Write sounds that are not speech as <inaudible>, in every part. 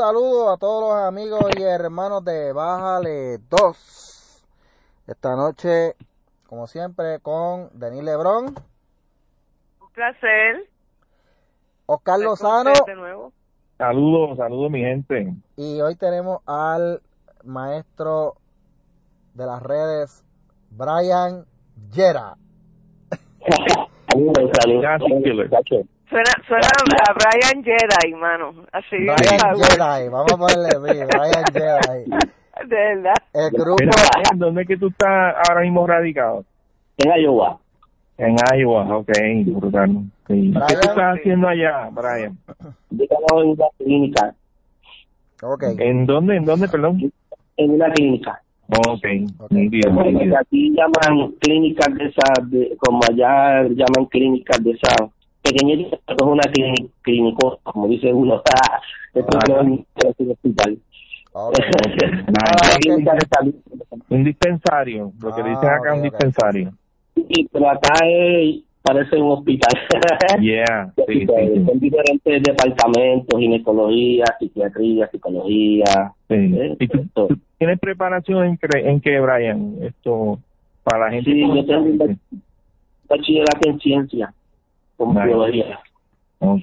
un saludo a todos los amigos y hermanos de Bájale 2. Esta noche, como siempre, con Denis Lebrón. Un placer. Oscar Lozano. De nuevo. Saludos, saludos mi gente. Y hoy tenemos al maestro de las redes, Brian Yera. <laughs> Suena, suena a Brian Jedi, mano. Así Brian Jedi, vamos a ponerle Brian Jedi. De verdad. El grupo. ¿Dónde es que tú estás ahora mismo radicado? En Iowa. En Iowa, ok, brutal. Sí. ¿Qué tú estás haciendo allá, Brian? Yo trabajo en una clínica. Okay. ¿En dónde? ¿En dónde, perdón? En una clínica. Ok, okay. Bien, Aquí llaman clínicas de esas, de, como allá llaman clínicas de esas pequeñitas, es una clínica, como dice uno, esto Ah, no es un hospital. <laughs> Un dispensario, lo que dicen acá un dispensario. Sí, pero acá es, parece un hospital. <laughs> Yeah, sí, sí, Son diferentes departamentos, ginecología, psiquiatría, psicología. sí. ¿eh? ¿Y tú, tú tienes preparación en, cre- en qué, Brian? Esto, para la gente. Sí, yo tengo un bachillerato en ciencia, con Nice. biología. Ok,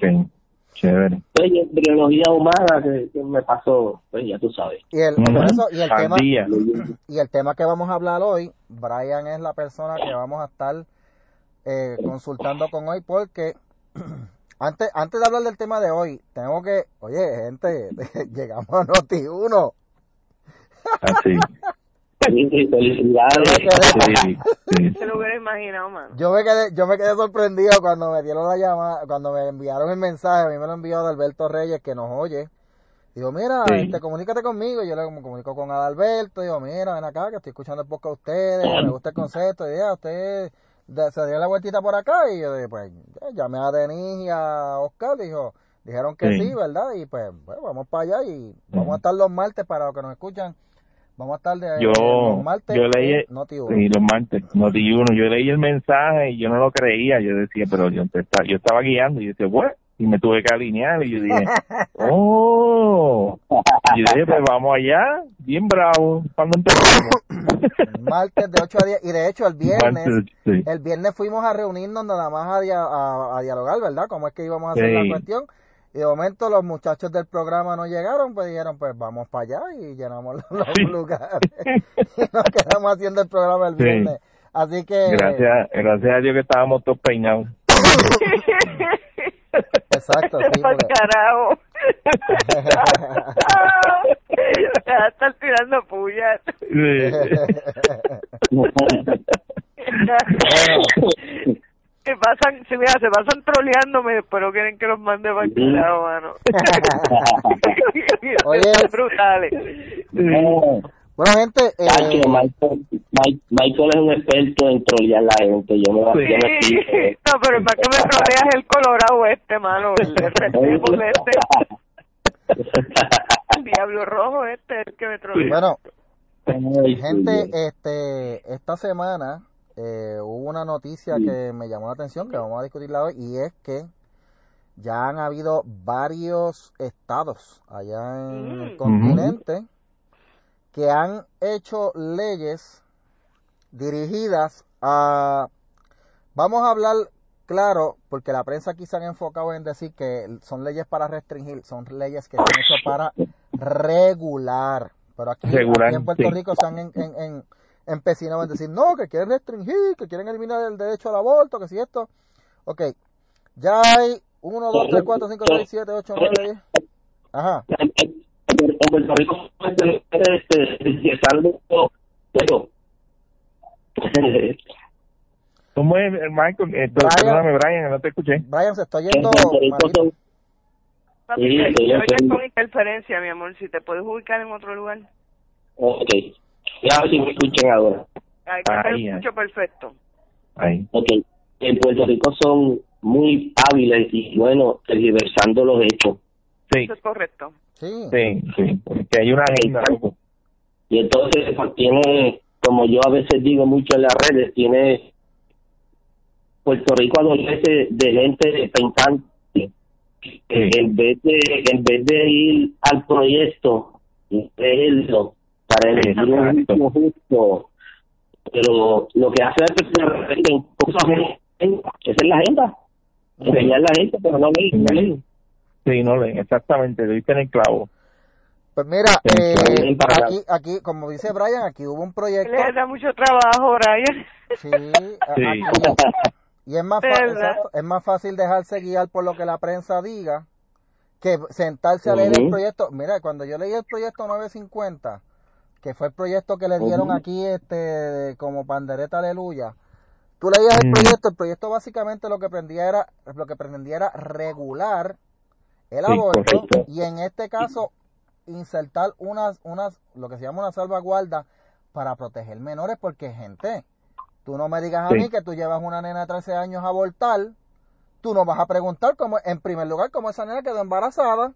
chévere. Pues, y embriología humana que, que me pasó, pues ya tú sabes. Y el, Ujú. por eso, y el tema y el tema que vamos a hablar hoy, Brian es la persona que vamos a estar eh, consultando con hoy porque <clears throat> antes antes de hablar del tema de hoy, tengo que, oye, gente, <laughs> llegamos a Noti 1. Así. Sí, sí, Felicidades. Sí, sí. Se lo hubiera imaginado, mano. Yo me quedé yo me quedé sorprendido cuando me dieron la llamada, cuando me enviaron el mensaje, a mí me lo envió Adalberto Reyes que nos oye. Digo, mira, Sí. este, comunícate conmigo. Yo le comunico con Adalberto. Digo, mira, ven acá, que estoy escuchando el podcast de ustedes. Me gusta el concepto. Y ya, usted se dio la vueltita por acá. Y yo dije, pues, ya, llamé a Denis y a Oscar. Dijo, dijeron que sí. Sí. ¿verdad? Y pues, bueno, vamos para allá. Y vamos a estar los martes para los que nos escuchan. Vamos a estar de, Yo, los martes. yo leí, en Noti sí, los martes, Noti yo leí el mensaje y yo no lo creía, yo decía, pero yo, yo estaba guiando y yo decía, bueno, y me tuve que alinear y yo dije, <laughs> oh, y yo dije, pues vamos allá, bien bravo, cuando empezamos. El martes de 8 a 10. Y de hecho, el <laughs> viernes. Martes, sí. El viernes fuimos a reunirnos nada más a, dia- a- a dialogar, ¿verdad? Cómo es que íbamos a hacer Sí. la cuestión. Y de momento los muchachos del programa no llegaron, pues dijeron, pues vamos para allá y llenamos los, los Sí. lugares. <laughs> y nos quedamos haciendo el programa el Sí. viernes. Así que, Gracias, gracias a Dios que estábamos todos peinados. <laughs> exacto, sí. Porque- carajo. <laughs> Te vas a estar tirando Que pasan, si mira, se pasan troleándome, pero quieren que los mande para el mano. <laughs> Oye. Son brutales. No, bueno, gente, eh, Michael, Mike- Michael es un experto en trolear la gente. Yo me Sí. me <laughs> fijo. No, pero para que me troleas el colorado este, mano, el de Restrepo <laughs> este, el diablo rojo este, el que me trolea. bueno, gente, este, esta semana eh, hubo una noticia que me llamó la atención, que vamos a discutirla hoy, y es que ya han habido varios estados allá en el Mm. continente que han hecho leyes dirigidas a, vamos a hablar claro, porque la prensa aquí se han enfocado en decir que son leyes para restringir, son leyes que se han hecho para regular, pero aquí, Regular, aquí en Puerto sí. Rico se han en, en, en- empecinado en decir, no, que quieren restringir, que quieren eliminar el derecho al aborto, que si esto, ok, ya hay 1, 2, 3, 4, 5, 6, 7, 8, 9, 10, ajá, Puerto Rico, este, empezando, pero, <laughs> ¿Cómo es, eh, Michael? Eh, perdóname, Brian, no te escuché. Brian se está en yendo Papi, Sí, te- te con interferencia, mi amor, si te puedes ubicar en otro lugar. Ok. Ya si me escuchan ahora. Te Ahí, escucho perfecto. Ahí. Ok. En Puerto Rico son muy hábiles y, bueno, tergiversando los hechos. Sí, Eso es correcto. Sí, sí, sí, porque hay una agenda. Y entonces pues, tiene, como yo a veces digo mucho en las redes, tiene Puerto Rico adolece de gente pensante que en vez de en vez de ir al proyecto y creerlo para elegir un juicio justo pero lo que hace es que en cosas esa es la agenda enseñar la gente pero no leen no leen Sí, no leen, exactamente, lo diste en el clavo. Pues mira, eh, aquí, aquí, como dice Brian, aquí hubo un proyecto. Le da mucho trabajo, Brian. Sí, Sí. aquí- y es más, exacto, es más fácil dejarse guiar por lo que la prensa diga que sentarse a leer el proyecto. Mira, cuando yo leí el proyecto 950, que fue el proyecto que le dieron aquí este como pandereta aleluya, tú leías el Mm. proyecto, el proyecto básicamente lo que pretendía era lo que pretendía era regular el Sí, aborto correcto. y en este caso insertar unas unas lo que se llama una salvaguarda para proteger menores porque gente Tú no me digas a mí que tú llevas una nena de 13 años a abortar. Tú no vas a preguntar cómo, en primer lugar, cómo esa nena quedó embarazada.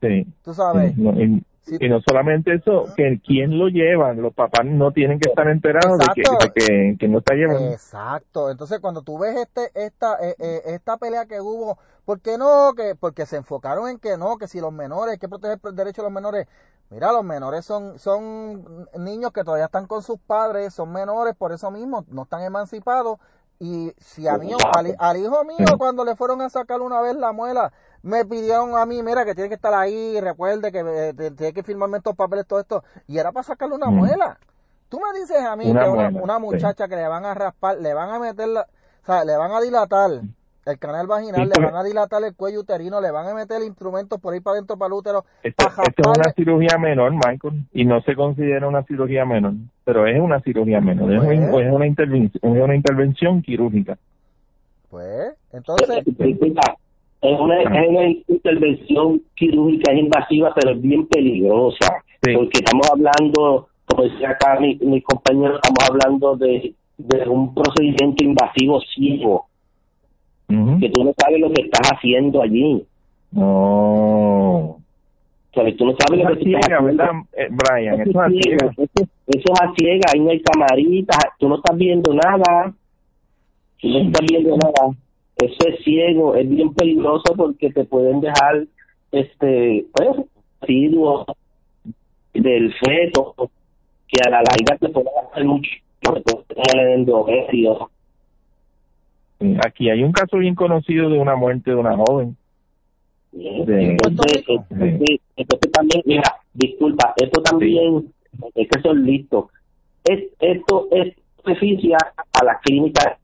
Sí. Tú sabes. No, y, Sí. y no solamente eso, que quién lo lleva, los papás no tienen que estar enterados de que, de que, que no está llevando. Exacto. Entonces, cuando tú ves este, esta, eh, eh, esta pelea que hubo, ¿por qué no? Que, porque se enfocaron en que no, que si los menores, hay que proteger el derecho de los menores. Mira, los menores son, son niños que todavía están con sus padres, son menores por eso mismo, no están emancipados. Y si a mí, al, al hijo mío, cuando le fueron a sacar una vez la muela, me pidieron a mí, mira, que tiene que estar ahí, recuerde que eh, te- tiene que firmarme estos papeles, todo esto, y era para sacarle una Mm. muela. Tú me dices a mí Una que una, muela, una sí. muchacha que le van a raspar, le van a meter, la, o sea, le van a dilatar el canal vaginal, Sí, le van a dilatar el cuello uterino, le van a meter instrumentos por ahí para adentro para el útero, Esto, para esto es una cirugía menor, Michael, y no se considera una cirugía menor, pero es una cirugía menor, es, una, Pues. es una, intervención, es una intervención quirúrgica. Pues, entonces, Disculpa, es una, es una intervención quirúrgica es invasiva, pero es bien peligrosa. Sí. Porque estamos hablando, como decía acá mi, mi compañero, estamos hablando de, de un procedimiento invasivo ciego, Ujú. que tú no sabes lo que estás haciendo allí. No. ¿Sabes? Tú no sabes Eso lo que ciega, estás haciendo. ¿verdad, eh, Brian? Eso Eso es ciega, ciega. eso, eso es a ciega, ahí no hay camaritas, tú no estás viendo nada, tú no estás viendo nada. Eso es ciego, es bien peligroso porque te pueden dejar, este, pues, residuos del feto que a la larga te pueden hacer mucho. Sí, Aquí hay un caso bien conocido de una muerte de una joven. De- Entonces, entonces, también, mira, disculpa, esto también, es que son listos. Es, esto es beneficia a las clínicas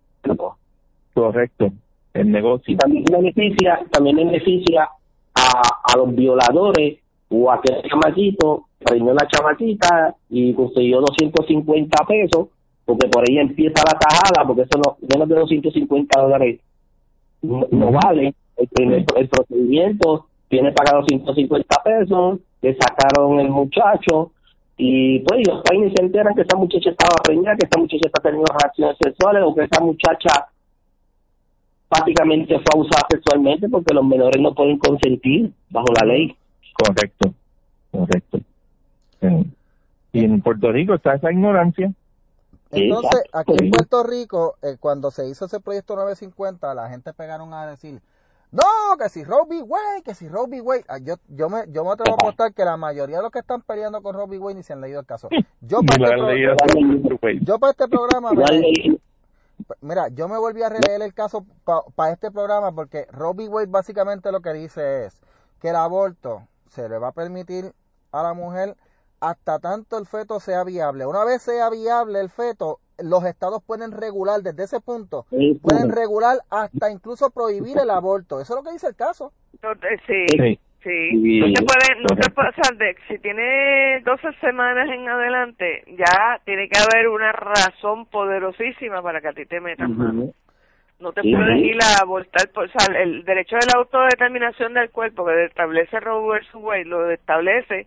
Correcto, el negocio. también beneficia, también beneficia a, a los violadores o a aquel chamaquito preñó la chamaquita y consiguió 250 pesos porque por ahí empieza la tajada porque eso no menos de 250 dólares no, no vale el, primer- el procedimiento tiene pagado 150 pesos le sacaron el muchacho y pues los países se enteran que esa muchacha estaba preñada que esa muchacha está teniendo relaciones sexuales o que esa muchacha prácticamente fue abusada sexualmente porque los menores no pueden consentir bajo la ley. Correcto, correcto. Sí. Y en Puerto Rico está esa ignorancia. Entonces, aquí en Puerto Rico, eh, cuando se hizo ese proyecto 950, la gente pegaron a decir, no, que si v. Wade, que si v. Wade. Ah, Yo, yo, me, yo me atrevo a apostar que la mayoría de los que están peleando con v. Wade ni se han leído el caso. Yo para este, pro- yo para este programa, me- mira, yo me volví a releer el caso para este programa porque v. Wade básicamente lo que dice es que el aborto se le va a permitir a la mujer hasta tanto el feto sea viable. Una vez sea viable el feto, los estados pueden regular desde ese punto, pueden regular hasta incluso prohibir el aborto. Eso es lo que dice el caso. Te- sí, Sí. No te puede, no Correcto. puede, o sea, de- si tiene 12 semanas en adelante, ya tiene que haber una razón poderosísima para que a ti te metan mano. Ujú. No te Sí. puedes ir a abortar, por, o sea, el derecho de la autodeterminación del cuerpo que establece Roe versus Wade lo establece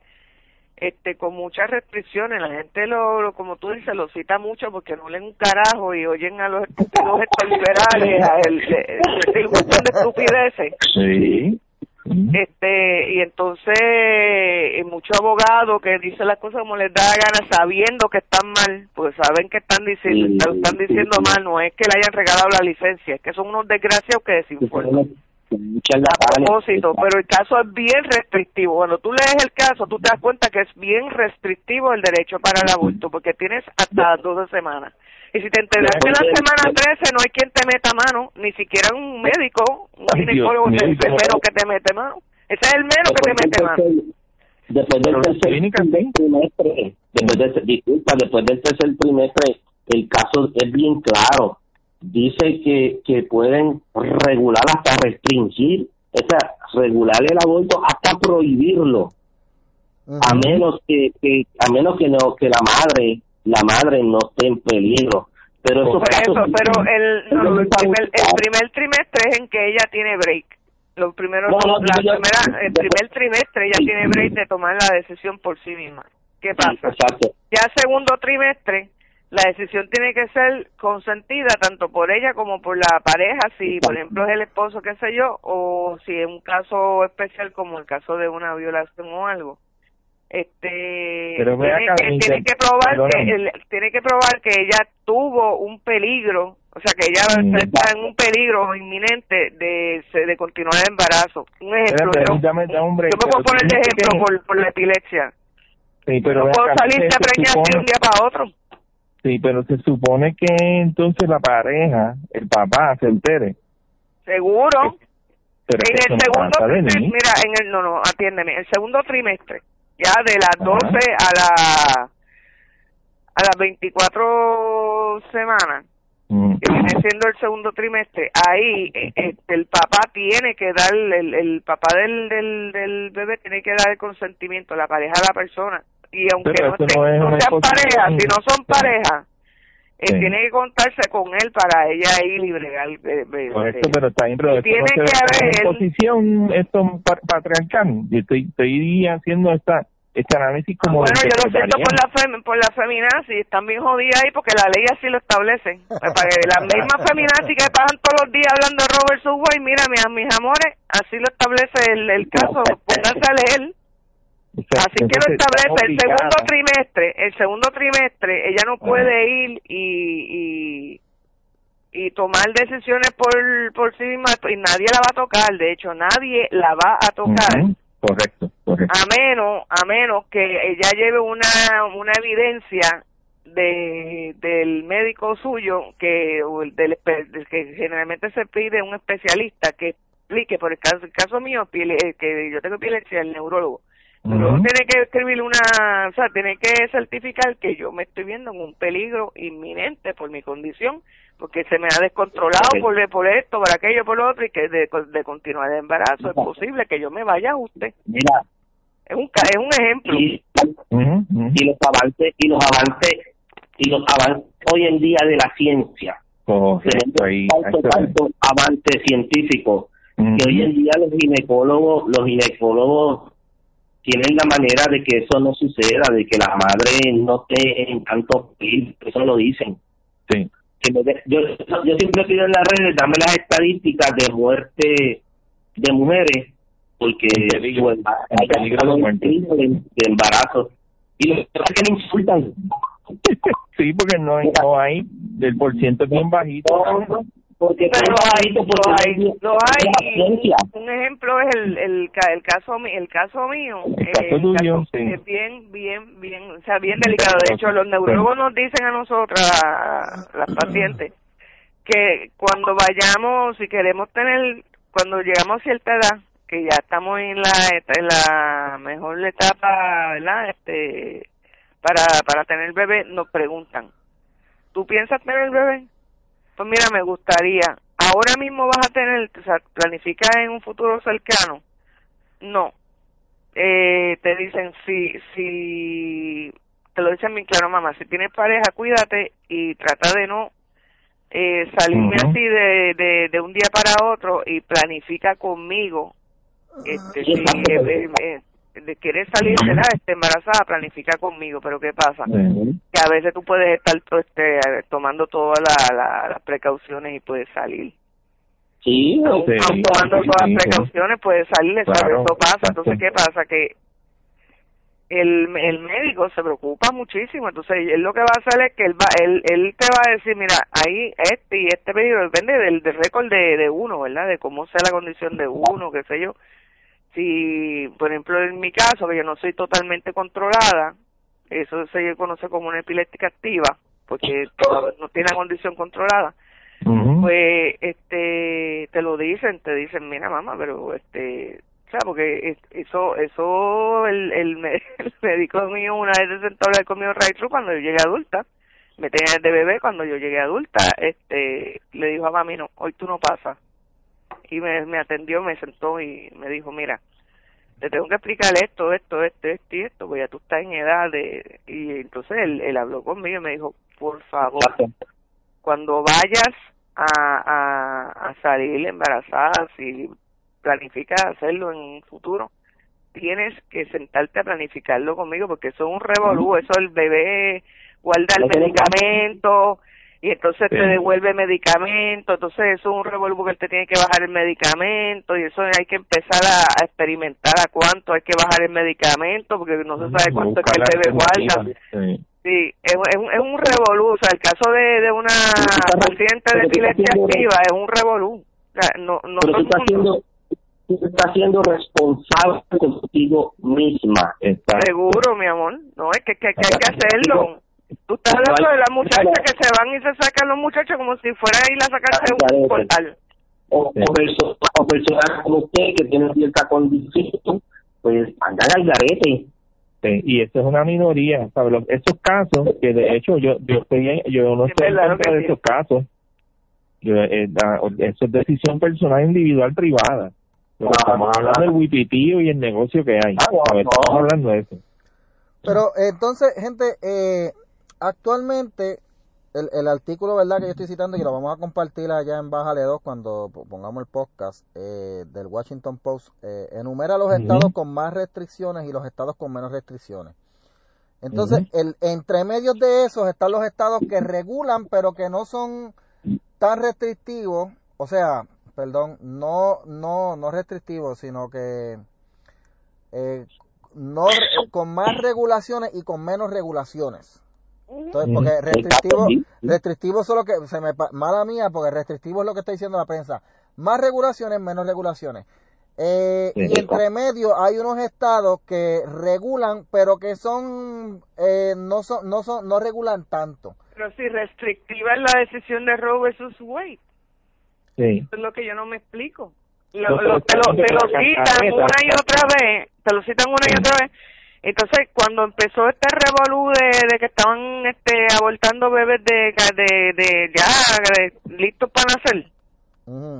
este con muchas restricciones. La gente lo, lo- como tú dices, lo cita mucho porque no leen un carajo y oyen a los estúpidos estos liberales a el, un montón de estupideces. Sí. Este, y entonces, eh, muchos abogados que dicen las cosas como les da la gana, sabiendo que están mal, pues saben que están diciendo, Sí, están, sí, diciendo sí. mal, no es que le hayan regalado la licencia, es que son unos desgraciados que desinforman. a propósito, pero el caso es bien restrictivo. Cuando tú lees el caso, tú te das cuenta que es bien restrictivo el derecho para el aborto, porque tienes hasta 12 semanas. Y si te enteraste en la semana 13, no hay quien te meta mano, ni siquiera un médico, un ginecólogo, es el menos que te mete mano. Ese es el menos que te mete mano. Después del tercer trimestre, después del, disculpa, después del tercer trimestre, el caso es bien claro. Dice que, que pueden regular hasta restringir, o sea, regular el aborto hasta prohibirlo. A menos que, que, a menos que no, que la madre la madre no esté en peligro. Pero eso, pero el, <laughs> el, primer, trimestre es en que ella tiene break. Los primeros, la primera, el primer trimestre ella tiene break de tomar la decisión por sí misma. ¿Qué pasa? Ya segundo trimestre, la decisión tiene que ser consentida tanto por ella como por la pareja, si por ejemplo es el esposo, qué sé yo, o si es un caso especial como el caso de una violación o algo este tiene, que, tiene que probar que tiene que probar que ella tuvo un peligro o sea que ella mm, está en un peligro inminente de de continuar el embarazo. Un ejemplo yo, me puedo poner de ejemplo por, por la epilepsia. Sí, pero no puedo salir de preñación de un día para otro. Sí pero se supone que entonces la pareja el papá se entere. Seguro. En el segundo trimestre, mira en el no no atiéndeme el segundo trimestre ya de las 12 a la a las 24 semanas mm. que viene siendo el segundo trimestre ahí eh, este, el papá tiene que dar el, el papá del, del, del bebé tiene que dar el consentimiento la pareja a la persona y aunque no, no, sean pareja si no son pareja eh, tiene que contarse con él para ella ir libre eh, Correcto, pero está bien, pero tiene que haber posición esto patriarcal. Yo estoy, estoy haciendo esta este análisis como bueno yo lo siento por la fem, por la feminazi están bien jodidas ahí porque la ley así lo establece. Para que las mismas feminazis que pasan todos los días hablando de Robert Subway mira mis, mis amores así lo establece el, el caso pónganse a leer Así que lo establece el segundo trimestre, el segundo trimestre ella no puede ir y, y y tomar decisiones por por sí misma y nadie la va a tocar, de hecho nadie la va a tocar. Correcto, correcto. A menos, a menos que ella lleve una una evidencia de del médico suyo que del, que generalmente se pide un especialista que explique por el caso, el caso mío que yo tengo epilepsia el neurólogo Tiene que escribir una, o sea, tiene que certificar que yo me estoy viendo en un peligro inminente por mi condición, porque se me ha descontrolado por, por esto, por aquello, por lo otro, y que de, de continuar el embarazo es posible que yo me vaya a usted. Mira, es un es un ejemplo. Y, los avances y los avances y los avances hoy en día de la ciencia. Oh, tanto, tanto avance científico que hoy en día los ginecólogos los ginecólogos tienen la manera de que eso no suceda, de que la madre no en tanto eso lo dicen. Sí. yo, yo siempre pido en las redes, dame las estadísticas de muerte de mujeres, porque hay peligro de, embarazo. Y lo que pasa es que me insultan. <laughs> sí, porque no, no hay, del por ciento bien bajito porque pero hay, lo hay, un ejemplo es el, el, el caso el caso mío el caso eh, es bien bien bien o sea bien delicado. De hecho los neurólogos nos dicen a nosotras a las pacientes que cuando vayamos si queremos tener cuando llegamos a cierta edad que ya estamos en la en la mejor etapa verdad este para para tener bebé nos preguntan tú piensas tener bebé pues mira, me gustaría. Ahora mismo vas a tener, o sea, planifica en un futuro cercano. No. Eh, te dicen, si, si, te lo dicen bien claro, mamá, si tienes pareja, cuídate y trata de no eh, salirme así de, de, de un día para otro y planifica conmigo. Este, si, eh, eh, de querer salir de la este, embarazada, planifica conmigo, pero ¿qué pasa? Que a veces tú puedes estar este, tomando todas las precauciones y puedes salir. Sí, tomando todas las precauciones puedes salir, eso pasa. Entonces, ¿qué pasa? Que el, el médico se preocupa muchísimo, entonces él lo que va a hacer es que él va, él, él te va a decir, mira, ahí este y este pedido depende del, del récord de, de uno, ¿verdad? De cómo sea la condición de uno, qué sé yo. Si, por ejemplo, en mi caso, que yo no soy totalmente controlada, eso se conoce como una epiléptica activa, porque no tiene la condición controlada, pues este te lo dicen, te dicen, mira mamá, pero este o sea, porque eso, eso, el, <laughs> el, médico mío una vez se sentó a hablar conmigo right cuando yo llegué adulta, me tenía de bebé cuando yo llegué adulta, este, le dijo a mami, no, hoy tú no pasas. Y me, me atendió, me sentó y me dijo, mira, te tengo que explicar esto, esto, esto, esto y esto, porque ya tú estás en edad de... Y entonces él, él habló conmigo y me dijo, por favor, cuando vayas a, a, a salir embarazada, si planificas hacerlo en un futuro, tienes que sentarte a planificarlo conmigo porque eso es un revolú, eso el bebé guarda el medicamento y entonces te devuelve medicamento, entonces eso es un revolú que te tiene que bajar el medicamento y eso hay que empezar a, experimentar a cuánto hay que bajar el medicamento porque no se sabe cuánto es que el bebé guarda. Sí, es, es, un, es un revolú, o sea, el caso de, de una paciente de epilepsia activa es un revolú. O sea, no, no todo tú estás siendo responsable contigo misma. Seguro, mi amor. No, es que, que, hay que hacerlo. Tú estás hablando de las muchachas que se van y se sacan los muchachos como si fuera a ir a sacarse un portal. O, o, personas como usted que tienen cierta condición, pues andan al garete. Sí, y eso es una minoría, ¿sabes? Esos casos, que de hecho yo yo, estoy, yo no estoy en de esos casos, yo, eh, eso es decisión personal individual privada estamos hablando del wipitío y el negocio que hay. Ah, estamos hablando de eso. Pero entonces, gente, eh, actualmente el, el, artículo verdad que yo estoy citando y lo vamos a compartir allá en Bájale 2 cuando pongamos el podcast eh, del Washington Post eh, enumera los estados con más restricciones y los estados con menos restricciones. Entonces, el, entre medios de esos están los estados que regulan pero que no son tan restrictivos, o sea, perdón, no, no, no restrictivo, sino que eh, no con más regulaciones y con menos regulaciones. Entonces, porque restrictivo, restrictivo solo que se me mala mía, porque restrictivo es lo que está diciendo la prensa. Más regulaciones, menos regulaciones. Eh, y entre medio hay unos estados que regulan, pero que son eh, no son no son no regulan tanto. Pero si restrictiva es la decisión de Roe versus Wade. Eso es lo que yo no me explico. Lo, lo, te, lo, te lo citan una y otra vez, te lo citan una y otra vez. Entonces, cuando empezó este revolú de, que estaban este abortando bebés de, de, de ya listos para nacer,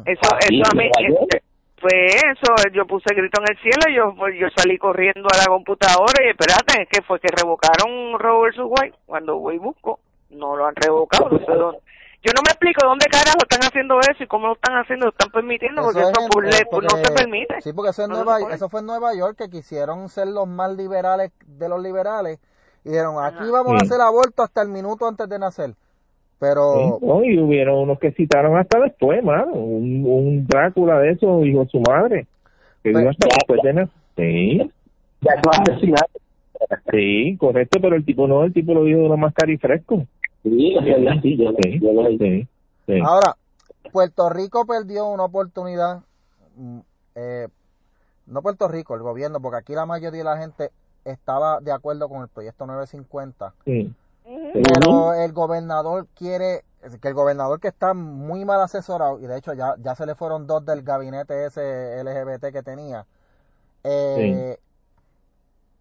eso, ah, eso a mí, este, fue eso, yo puse grito en el cielo, yo yo salí corriendo a la computadora y espérate, que fue que revocaron Roe vs. White, cuando voy y busco, no lo han revocado, no sé dónde yo no me explico dónde carajo están haciendo eso y cómo lo están haciendo, lo están permitiendo, porque eso, no se permite. Sí, porque eso, eso fue en Nueva York, que quisieron ser los más liberales de los liberales, y dijeron, aquí vamos a hacer aborto hasta el minuto antes de nacer. Pero... y hubieron unos que citaron hasta después, mano, un, un Drácula de eso, hijo de su madre, que pues, hasta después de nacer. Sí. Ya Sí, correcto, pero el tipo no, el tipo lo dijo de una máscara y fresco. Ahora, Puerto Rico perdió una oportunidad, mm, eh, no Puerto Rico, el gobierno, porque aquí la mayoría de la gente estaba de acuerdo con el proyecto 950. Pero el gobernador quiere, que el gobernador que está muy mal asesorado, y de hecho ya, ya se le fueron dos del gabinete ese LGBT que tenía, eh,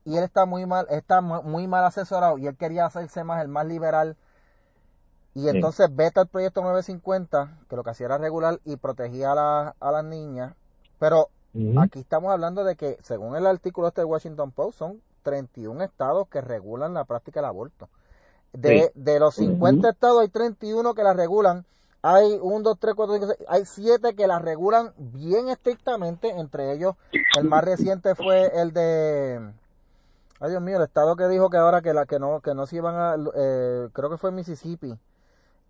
y él está muy mal, está muy mal asesorado y él quería hacerse más el más liberal y entonces vete al proyecto 950, que lo que hacía era regular y protegía a, a las niñas. Pero aquí estamos hablando de que, según el artículo este de Washington Post, son 31 estados que regulan la práctica del aborto. De, de los 50 estados hay 31 que la regulan. Hay 1, 2, 3, 4, 5, 6, hay 7 que la regulan bien estrictamente. Entre ellos, el más reciente fue el de... Ay Dios mío, el estado que dijo que ahora que la que no que no se iban a eh, creo que fue Mississippi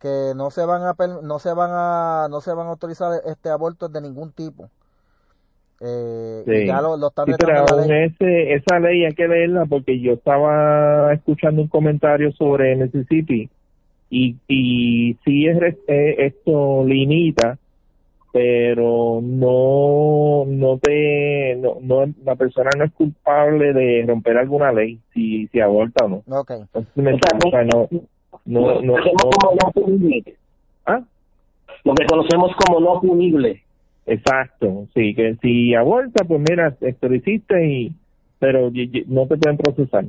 que no se van a no se van a no se van a autorizar este abortos de ningún tipo Eh, Sí. y ya lo, lo están Sí, pero aún ley. ese, esa ley hay que leerla porque yo estaba escuchando un comentario sobre Mississippi y, y sí es, eh, esto limita, pero no, no te, no, no, la persona no es culpable de romper alguna ley si, si aborta o no. Ok. No sé si me o sea, no, no, no, lo conocemos no- como no punible. ¿ah? Lo que conocemos como no punible. Exacto, sí, que si aborta, pues mira, esto lo hiciste y, pero y- y no te pueden procesar.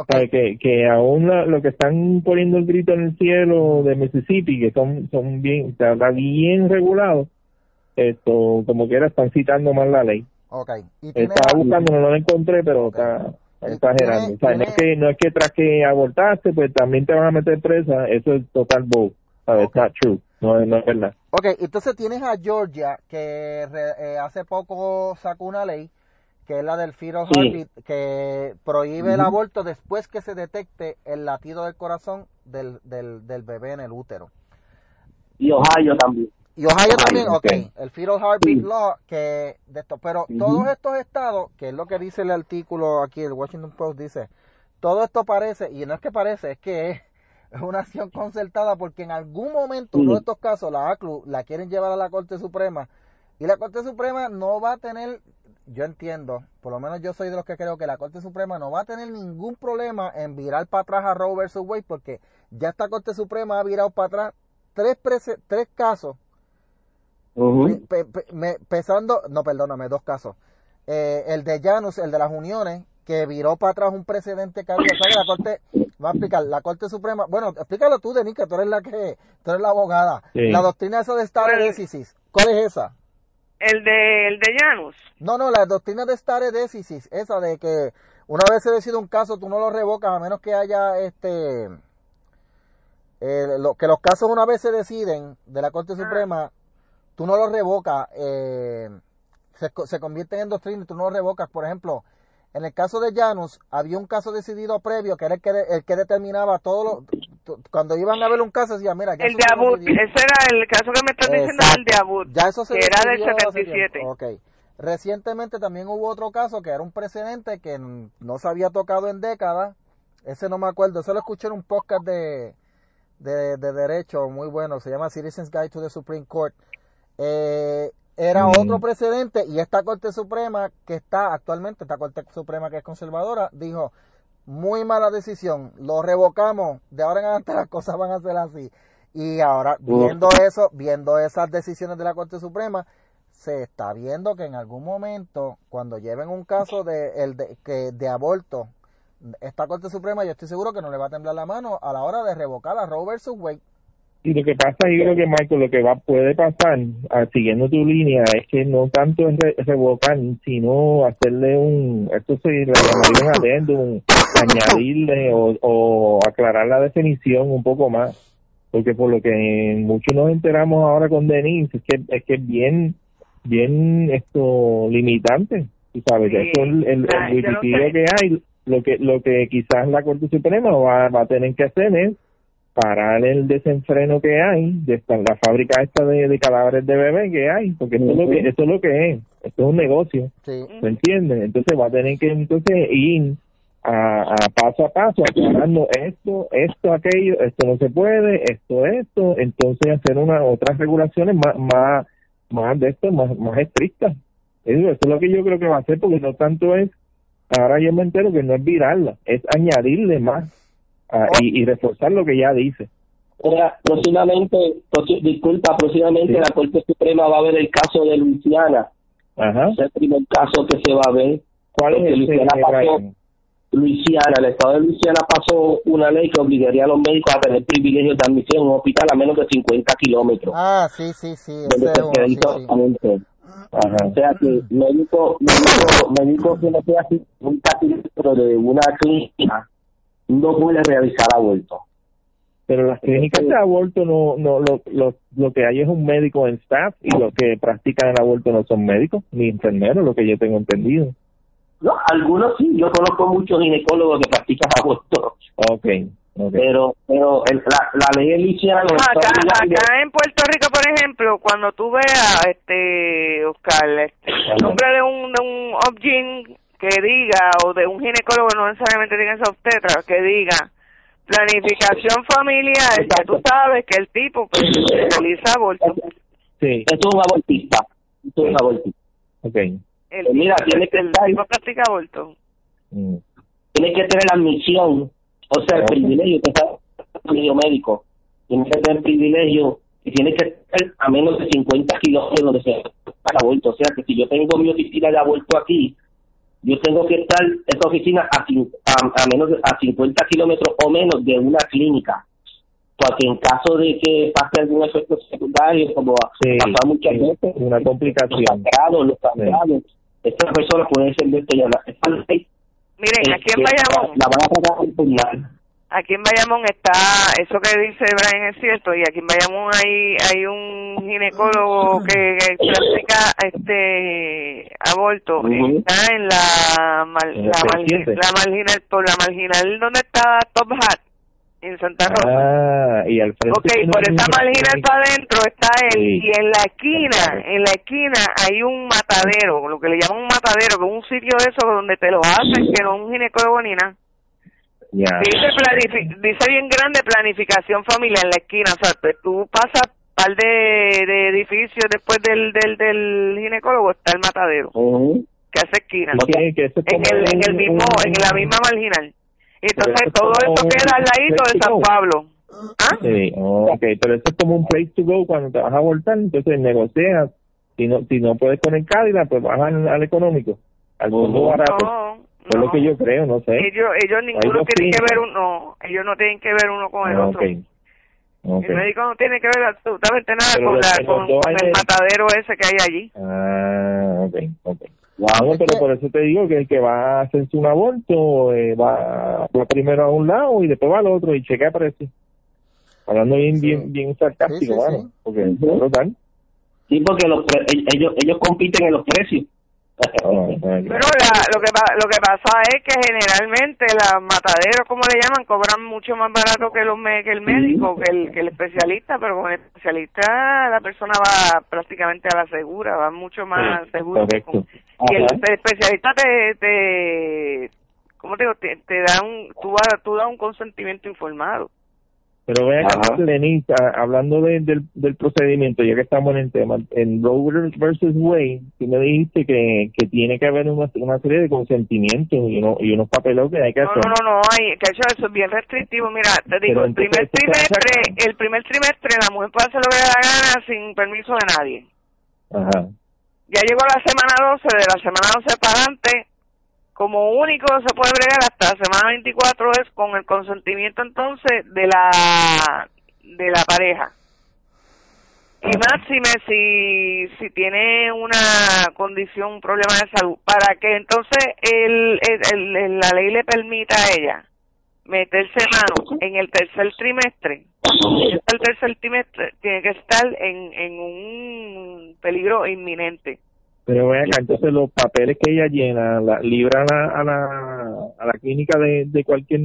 Ok. sabe que que aún la- lo que están poniendo el grito en el cielo de Mississippi que son son bien está está bien regulado esto como quiera están citando mal la ley Ok. Y tiene- estaba buscando no lo encontré pero está exagerando o sea, no es que no es que tras que abortaste pues también te van a meter presa eso es total bull ¿sabes? Ok. It's not true no, es- no es verdad Ok, entonces tienes a Georgia que re- eh, hace poco sacó una ley que es la del fetal Sí. heartbeat que prohíbe el aborto después que se detecte el latido del corazón del, del, del bebé en el útero. Y Ohio también. Y Ohio también, ok, el fetal heartbeat law que de esto, pero todos estos estados, que es lo que dice el artículo aquí, el Washington Post dice, todo esto parece, y no es que parece, es que es, una acción concertada porque en algún momento uno de estos casos la ACLU la quieren llevar a la Corte Suprema. Y la Corte Suprema no va a tener, yo entiendo, por lo menos yo soy de los que creo que la Corte Suprema no va a tener ningún problema en virar para atrás a Roe versus Wade porque ya esta Corte Suprema ha virado para atrás tres, tres casos Ujú. Pe- pe- me- pesando, no, perdóname, dos casos. Eh, el de Janus, el de las uniones, que viró para atrás un precedente que había. O sea, que la Corte, va a explicar, la Corte Suprema, bueno, explícalo tú, Denis, que tú eres la que, tú eres la abogada. Sí. La doctrina esa de stare Bueno. decisis, ¿cuál es esa? El de, el de Janus. No, no, la doctrina de stare decisis, esa de que una vez se decide un caso, tú no lo revocas a menos que haya este, eh, lo, que los casos una vez se deciden de la Corte Suprema, tú no los revocas, eh, se, se convierten en doctrina y tú no los revocas. Por ejemplo, en el caso de Janus, había un caso decidido previo que era el que, de- el que determinaba todo lo. Cuando iban a ver un caso, decía, mira, ya El de Abud. Ese era el caso que me estás diciendo, el de. Abud. Ya eso se que era del decidió hace 77. tiempo. Ok. Recientemente también hubo otro caso que era un precedente que no se había tocado en décadas. Ese no me acuerdo. Eso lo escuché en un podcast de, de, de derecho muy bueno. Se llama Citizens Guide to the Supreme Court. Eh, era Mm. otro precedente y esta Corte Suprema que está actualmente, esta Corte Suprema que es conservadora, dijo, muy mala decisión, lo revocamos, de ahora en adelante las cosas van a ser así. Y ahora, viendo eso, viendo esas decisiones de la Corte Suprema, se está viendo que en algún momento, cuando lleven un caso de, el de, que, de aborto, esta Corte Suprema, yo estoy seguro que no le va a temblar la mano a la hora de revocar a Roe versus Wade. Y lo que pasa, yo creo que Michael, lo que va puede pasar, ah, siguiendo tu línea, es que no tanto es re- revocar, sino hacerle un, esto se le llamaría un adendum, añadirle o, o aclarar la definición un poco más, porque por lo que muchos nos enteramos ahora con Denise, es que es que es bien, bien esto limitante, tú sabes, Sí, eso es el, el, ah, el que hay, lo que, lo que quizás la Corte Suprema va, va a tener que hacer es parar el desenfreno que hay de esta, la fábrica esta de, de cadáveres de bebé que hay, porque esto, es lo que, esto es lo que es, esto es un negocio, Sí. ¿me entiendes? Entonces va a tener que entonces ir a, a paso a paso aclarando esto, esto, aquello, esto no se puede, esto, esto, entonces hacer una otras regulaciones más, más, más de esto, más, más estrictas. Eso, eso es lo que yo creo que va a hacer, porque no tanto es, ahora yo me entero que no es virarla, es añadirle más ah, y, y reforzar lo que ya dice. Ahora, próximamente, disculpa, próximamente Sí. la Corte Suprema va a ver el caso de Luisiana. Ajá. Es el primer caso que se va a ver. ¿Cuál es ese, Luisiana pasó? Luisiana, el estado de Luisiana pasó una ley que obligaría a los médicos a tener privilegios de admisión en un hospital a menos de 50 kilómetros. Ah, sí, sí, sí. donde Ese se es uno, sí, sí. Ajá. O sea que médico, médico, médico que no sea 50 kilómetros de una clínica no puede realizar aborto. Pero las clínicas de aborto no, no lo, lo, lo que hay es un médico en staff y los que practican el aborto no son médicos ni enfermeros, lo que yo tengo entendido. No, algunos sí, yo conozco muchos ginecólogos que practican <laughs> aborto, Okay, okay. pero pero el- la, la ley lo está Acá, acá en Puerto Rico, por ejemplo, cuando tú veas, este, Oscar, este, el nombre de un un, de un obgyn que diga, o de un ginecólogo, no necesariamente tiene esa obstetra, que diga, planificación familiar, que tú sabes que el tipo pues, realiza aborto. Sí, Eso es un abortista. Eso es un abortista. ok. El, Pues mira, tiene que el estar- tipo practica aborto. Mm. Tiene que tener la admisión, o sea, el Ok. privilegio que está el médico. Tiene que tener privilegio y tiene que estar a menos de 50 kilómetros donde se para aborto. O sea, que si yo tengo mi oficina de aborto aquí, yo tengo que estar esa oficina a, a, a menos de- a 50 kilómetros o menos de una clínica. Para que en caso de que pase algún efecto secundario, como Sí, pasa muchas sí, veces, una complicación. los sangrados, los sangrados, estas personas pueden ser destelladas. Esta ley, Miren, aquí en eh, Bayamón, La van a tratar de impugnar. Aquí en Bayamón está, eso que dice Brian es cierto, y aquí en Bayamón hay, hay un ginecólogo que, que practica este aborto, está en la, la, la marginal, por la marginal donde está Top Hat, en Santa Rosa. Ah, y al frente. Ok, por esa marginal para adentro está él Sí. y en la esquina, en la esquina hay un matadero, lo que le llaman un matadero, que es un sitio de eso donde te lo hacen, que no es un ginecólogo ni nada. Dice, dice bien grande planificación familiar en la esquina, o sea, pues tú pasas par de, de edificios después del, del, del ginecólogo, está el matadero, que hace esquina, Ok, que eso es en el, en el mismo, en la misma marginal. Entonces eso todo eso queda al ladito de San. Pablo. ¿Ah? Sí, ok, pero eso es como un place to go cuando te vas a abortar, entonces negocias. Si no, si no puedes con el Cadillac, pues vas al, al económico, al fondo barato. No, Es lo que yo creo, no sé. Ellos, ellos ninguno tiene que ver uno, ellos no tienen que ver uno con el Ah, otro. El médico no tiene que ver absolutamente nada Pero con, la, con, con hay el de- matadero ese que hay allí. Ah, ok, ok. Wow. Pero por eso te digo que el que va a hacerse un aborto eh, va, va primero a un lado y después va al otro y chequea precio. Hablando bien, Sí. bien, bien sarcástico, Sí, sí. porque es brutal. Sí, porque los pre- ellos ellos compiten en los precios. Pero <laughs> la, lo que lo que pasa es que generalmente los mataderos, como le llaman, cobran mucho más barato que los que el médico, que el que el especialista, pero con el especialista la persona va prácticamente a la segura, va mucho más Sí, seguro. que correcto. con- y el, especialista te, te ¿cómo te digo? Te, te da un, tú, vas- tú das un consentimiento informado. Pero vean acá, Ajá. Denise, a- hablando de- del, del procedimiento, ya que estamos en el tema, en Roe versus Wade, tú me dijiste que, que tiene que haber una, una serie de consentimientos y, uno, y unos papeles que hay que No, hacer. no, no, no, hay, que eso, eso es bien restrictivo. Mira, te digo, el primer entonces, ¿esto se trimestre, el primer trimestre la mujer puede hacer lo que le da la gana sin permiso de nadie. Ajá. Ya llegó la semana 12, de la semana 12 para adelante, como único se puede bregar hasta la semana 24 es con el consentimiento entonces de la de la pareja. Y máxime si, si tiene una condición, un problema de salud, para que entonces el, el- el- la ley le permita a ella meterse mano en el tercer trimestre. El tercer trimestre tiene que estar en, en un peligro inminente. Pero vean acá, entonces los papeles que ella llena la, libran a, a la, a la clínica de, de cualquier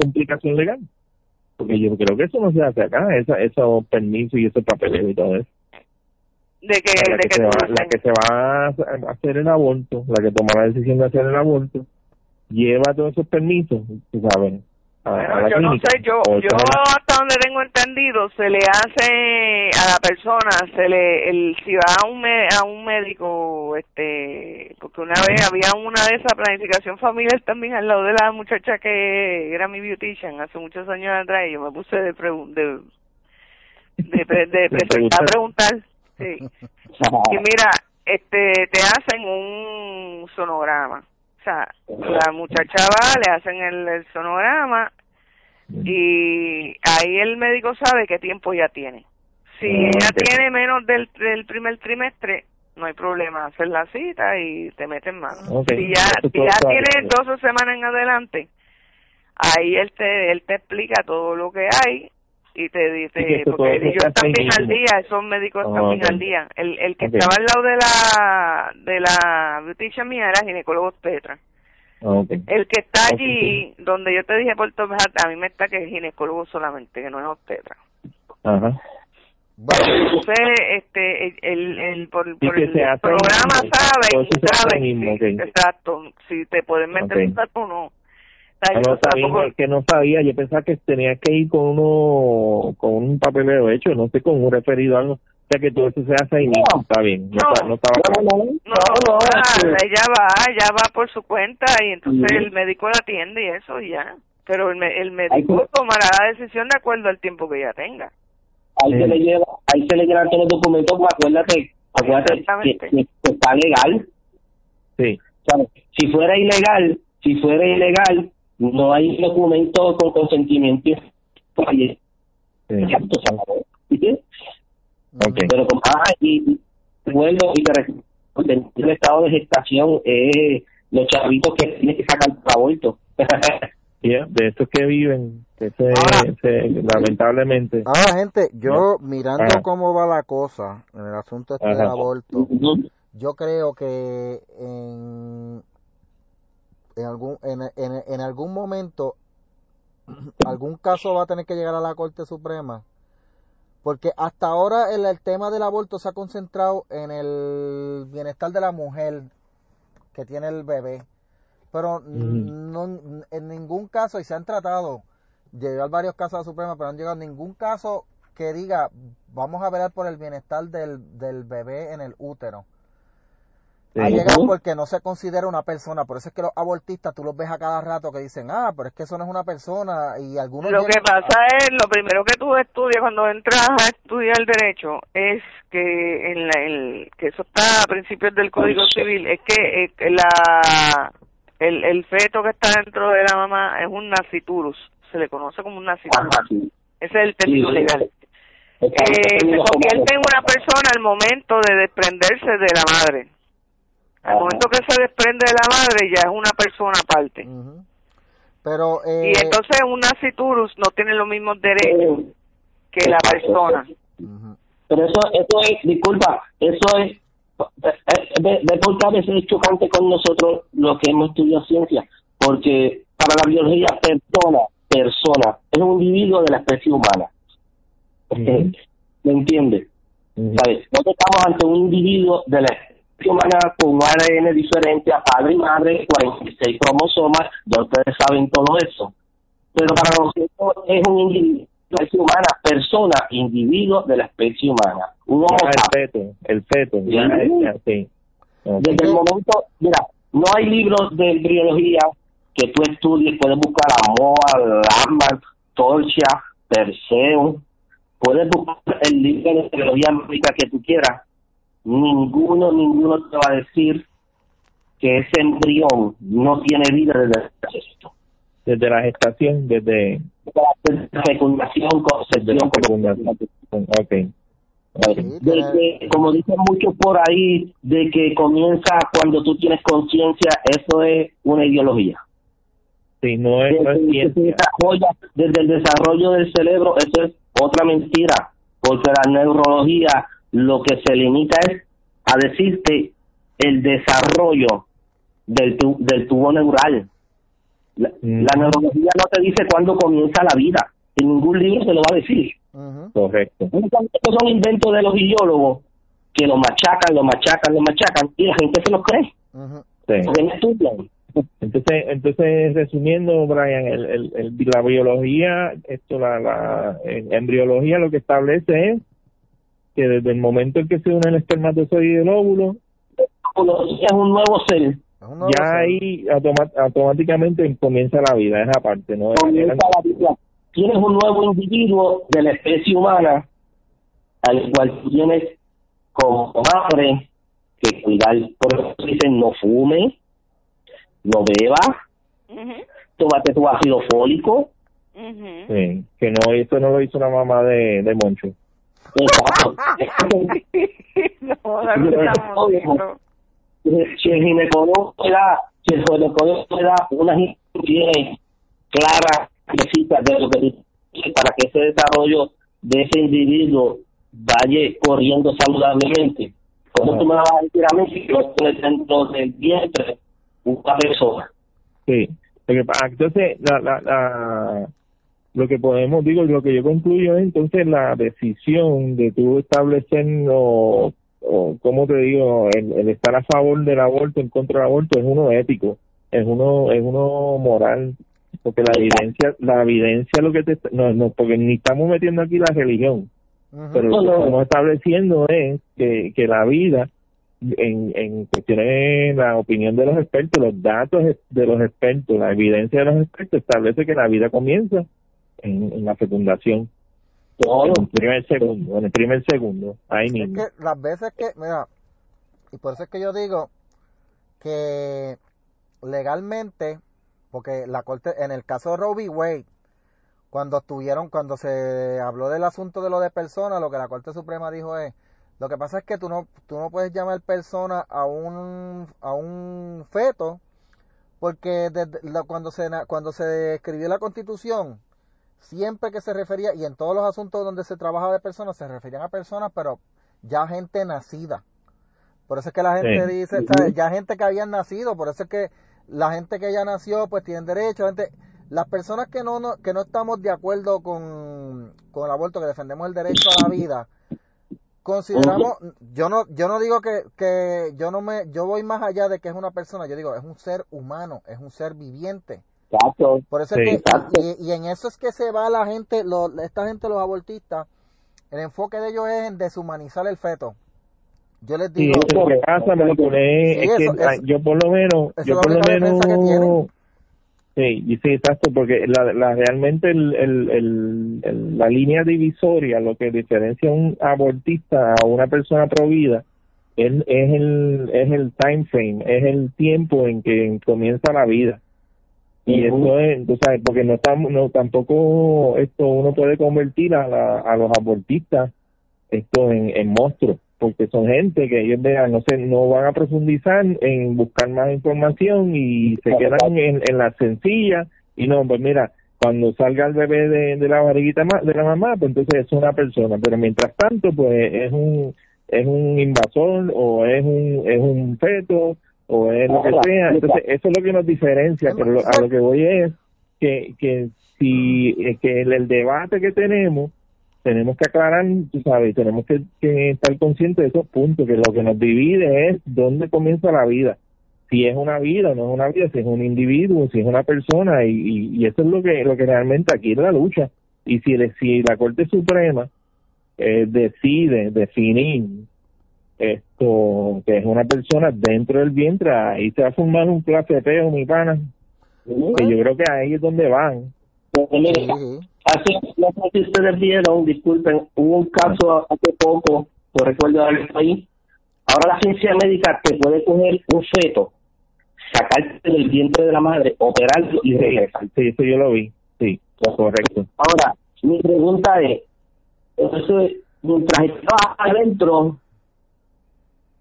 complicación legal. Porque yo creo que eso no se hace acá, esa, esos permisos y esos papeles y todo eso. De que, la, de que que se va, la que se va a hacer el aborto, la que toma la decisión de hacer el aborto, lleva todos esos permisos, tú sabes, a, a Bueno, la yo no sé, yo, yo hasta donde tengo entendido, se le hace a la persona, se le, el, si va a un, me- a un médico, este, porque una vez había una de esa planificación familiar también al lado de la muchacha que era mi beautician hace muchos años atrás y yo me puse de pregun- de, de, pre- de, De <laughs> presentar a preguntar. preguntar, sí. <laughs> Y mira, este, te hacen un sonograma. O sea, la muchacha va, le hacen el, el sonograma y ahí el médico sabe qué tiempo ya tiene. Si Ah, ella tiene menos del, del primer trimestre, no hay problema, hacer la cita y te meten mano. Si ya, si ya tiene bien. 12 semanas en adelante, ahí él te, él te explica todo lo que hay y te dice, porque ellos está están bien al día, esos médicos están bien ok. al día. El, el que estaba al lado de la, de la beautician mía era ginecólogo obstetra. El que está allí, donde yo te dije Puerto Bejar, a mí me está que es ginecólogo solamente, que no es obstetra. Ajá. Entonces, este, el, el, por, Sí, por que el se hace programa mismo. se hace saben, mismo, sí, exacto, si te pueden meter un saco o no. Ah, No, Yo sabía, que no sabía, yo pensaba que tenía que ir con uno, con un papeleo hecho, no sé, con un referido algo, o sea que todo eso se hace ahí mismo, No. está bien, no, No. está- no estaba No, no, no, No, no, ah, ella va, ella va por su cuenta y entonces Sí. el médico la atiende y eso y ya. Pero el, me- el médico que- tomará la decisión de acuerdo al tiempo que ella tenga. ahí se Sí. le lleva, ahí se le llevan todos los documentos, pues acuérdate, acuérdate que, Exactamente. que- que está legal, Sí, ¿sabes? Si fuera ilegal, si fuera ilegal, no hay documento con consentimiento. Oye, sí, Pero como, ah, y recuerdo y te recuerdo, el estado de gestación es los chavitos que tienen que sacar para aborto. <laughs> Ya, de estos que viven, que se, Ahora- se- lamentablemente, Ahora, gente, yo mirando Ajá. cómo va la cosa en el asunto este del aborto, yo creo que en, en algún en, en, en algún momento <clears throat> algún caso va a tener que llegar a la Corte Suprema porque hasta ahora el, el tema del aborto se ha concentrado en el bienestar de la mujer que tiene el bebé. Pero no en ningún caso y se han tratado de llevar varios casos a la Suprema pero no han llegado a ningún caso que diga vamos a velar por el bienestar del, del bebé en el útero ha llegado porque no se considera una persona. Por eso es que los abortistas tú los ves a cada rato que dicen, ah, pero es que eso no es una persona. Y algunos. Lo que pasa es, lo primero que tú estudias cuando entras a estudiar derecho es que en la, el, que eso está a principios del Código Civil, es que eh, la el, el feto que está dentro de la mamá es un naciturus, se le conoce como un naciturus. Ajá, sí. Ese es el término Sí, legal. Eh, se convierte en una persona al momento de desprenderse de la madre. Al momento que se desprende de la madre ya es una persona aparte. Pero. Eh, Y entonces un naciturus no tiene los mismos derechos Eh, que la persona. Pero eso, eso es, disculpa, eso es, de, de por qué a veces es chocante con nosotros los que hemos estudiado ciencia, porque para la biología persona, persona, es un individuo de la especie humana. Ujú. <laughs> ¿Me entiendes? ¿Sabes? Nosotros estamos ante un individuo de la especie humana con un ADN diferente a padre y madre, 46 cromosomas, ya ustedes saben todo eso. Pero para nosotros es un individuo especie humana, persona, individuo de la especie humana. Un homo Ah, el feto, el feto, ya, Sí. ya, sí. Ok. Desde el momento, mira, no hay libros de embriología que tú estudies, puedes buscar a Moa, Lambert, Torcha, Perseo, puedes buscar el libro de embriología médica que tú quieras. Ninguno, ninguno te va a decir que ese embrión no tiene vida desde el. Desde la gestación, desde, Desde la fecundación, desde concepción, la fecundación. Ok. Ok. Sí, de que, como dicen muchos por ahí, de que comienza cuando tú tienes conciencia, eso es una ideología. Sí, no es, no es desde, ciencia. desarrolla, desde el desarrollo del cerebro, eso es otra mentira, porque la neurología lo que se limita es a decirte el desarrollo del, tu- del tubo neural. La, Mm. la neurología no te dice cuándo comienza la vida, en ningún libro se lo va a decir. Correcto. Estos son inventos de los biólogos que lo machacan, lo machacan, lo machacan y la gente se los cree. Sí. no. Entonces, entonces resumiendo, Brian, el, el, el- la biología, esto, la, la embriología lo que establece es que desde el momento en que se une el espermatozoide y el óvulo, Es un nuevo ser. Es nuevo ya ser. ahí automáticamente comienza la vida, esa parte, ¿no? comienza la vida. Tienes un nuevo individuo de la especie humana al cual tienes como madre que cuidar. Por eso dicen no fume, no beba, Ujú, tómate tu ácido fólico. Sí, que no, eso no lo hizo la mamá de, de Moncho. Exacto. no, la verdad, no. si el ginecólogo te da, si el ginecólogo te da unas instrucciones claras, precisas de lo que para que ese desarrollo de ese individuo vaya corriendo saludablemente. ¿Cómo tú me vas a decir a mí que yo estoy dentro del vientre una persona? Sí. Pa- Entonces, la, la, la, lo que podemos, digo, lo que yo concluyo es entonces la decisión de tú establecer o, o ¿cómo te digo? El, estar a favor del aborto, en contra del aborto, es uno ético, es uno, es uno moral, porque la evidencia, la evidencia lo que te, no, no, porque ni estamos metiendo aquí la religión, pero lo que estamos estableciendo es que, que la vida, en, en cuestiones, la opinión de los expertos, los datos de los expertos, la evidencia de los expertos establece que la vida comienza en, la fecundación. En el primer segundo, en el primer segundo, ahí mismo. Es que las veces que, mira, y por eso es que yo digo que legalmente, porque la corte, en el caso de Roe v. Wade, cuando estuvieron, cuando se habló del asunto de lo de persona, lo que la Corte Suprema dijo es, lo que pasa es que tú no, tú no puedes llamar persona a un, a un feto, porque desde, cuando, se, cuando se escribió la Constitución, siempre que se refería, y en todos los asuntos donde se trabaja de personas, se referían a personas, pero ya gente nacida. Por eso es que la gente dice, ya gente que habían nacido, por eso es que la gente que ya nació, pues tienen derecho, gente, las personas que no, que no estamos de acuerdo con, con el aborto, que defendemos el derecho a la vida, consideramos, yo no, yo no digo que, que yo no me, yo voy más allá de que es una persona, yo digo, es un ser humano, es un ser viviente por eso es que, y, en eso es que se va la gente, esta gente, los abortistas, el enfoque de ellos es en deshumanizar el feto. Yo les digo. yo por lo menos, yo por lo menos. Sí, sí, exacto, porque la, la realmente el, el, la línea divisoria, lo que diferencia a un abortista a una persona provida, es, es, el, es el time frame, es el tiempo en que comienza la vida y eso es, tú sabes, porque no estamos, no, tampoco esto uno puede convertir a, la, a los abortistas esto en, en monstruos, porque son gente que ellos vean, no sé, no van a profundizar en buscar más información y se quedan en, en la sencilla y no, pues mira, cuando salga el bebé de, de la barriguita de la mamá, pues entonces es una persona, pero mientras tanto, pues es un es un invasor o es un es un feto o es lo que sea. Entonces, eso es lo que nos diferencia, pero a lo que voy es que, que si que el, debate que tenemos, tenemos que aclarar, tú sabes, tenemos que, estar conscientes de esos puntos, que lo que nos divide es dónde comienza la vida. Si es una vida o no es una vida, si es un individuo, si es una persona, y, y, eso es lo que, lo que realmente aquí es la lucha. Y si, si la Corte Suprema eh, decide definir esto que es una persona dentro del vientre ahí se va a formar un peo mi pana. Que yo creo que ahí es donde van. Pues hace no sé si ustedes vieron disculpen hubo un caso hace poco no recuerdo ahí. Ahora la ciencia médica te puede coger un feto sacarte del vientre de la madre operarlo y regresar. Sí eso yo lo vi sí correcto. Ahora mi pregunta es eso es mientras estaba adentro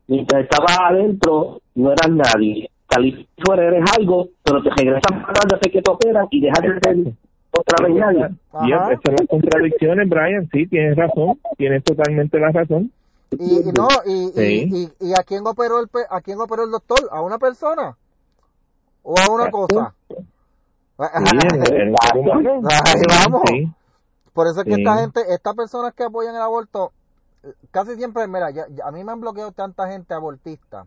mientras estabas adentro no eras nadie. Saliste fuera eres algo, pero te regresan para de que te operan y dejas de ser otra vez nadie. Y esas son las contradicciones, Brian. Sí, tienes razón. Tienes totalmente la razón. Y, no, y, y, y, a quién operó el a quién operó el doctor? ¿A una persona? ¿O a una cosa? Ahí vamos. <laughs> Por eso es que esta gente, estas personas que apoyan el aborto, casi siempre, mira, ya, a mí me han bloqueado tanta gente abortista.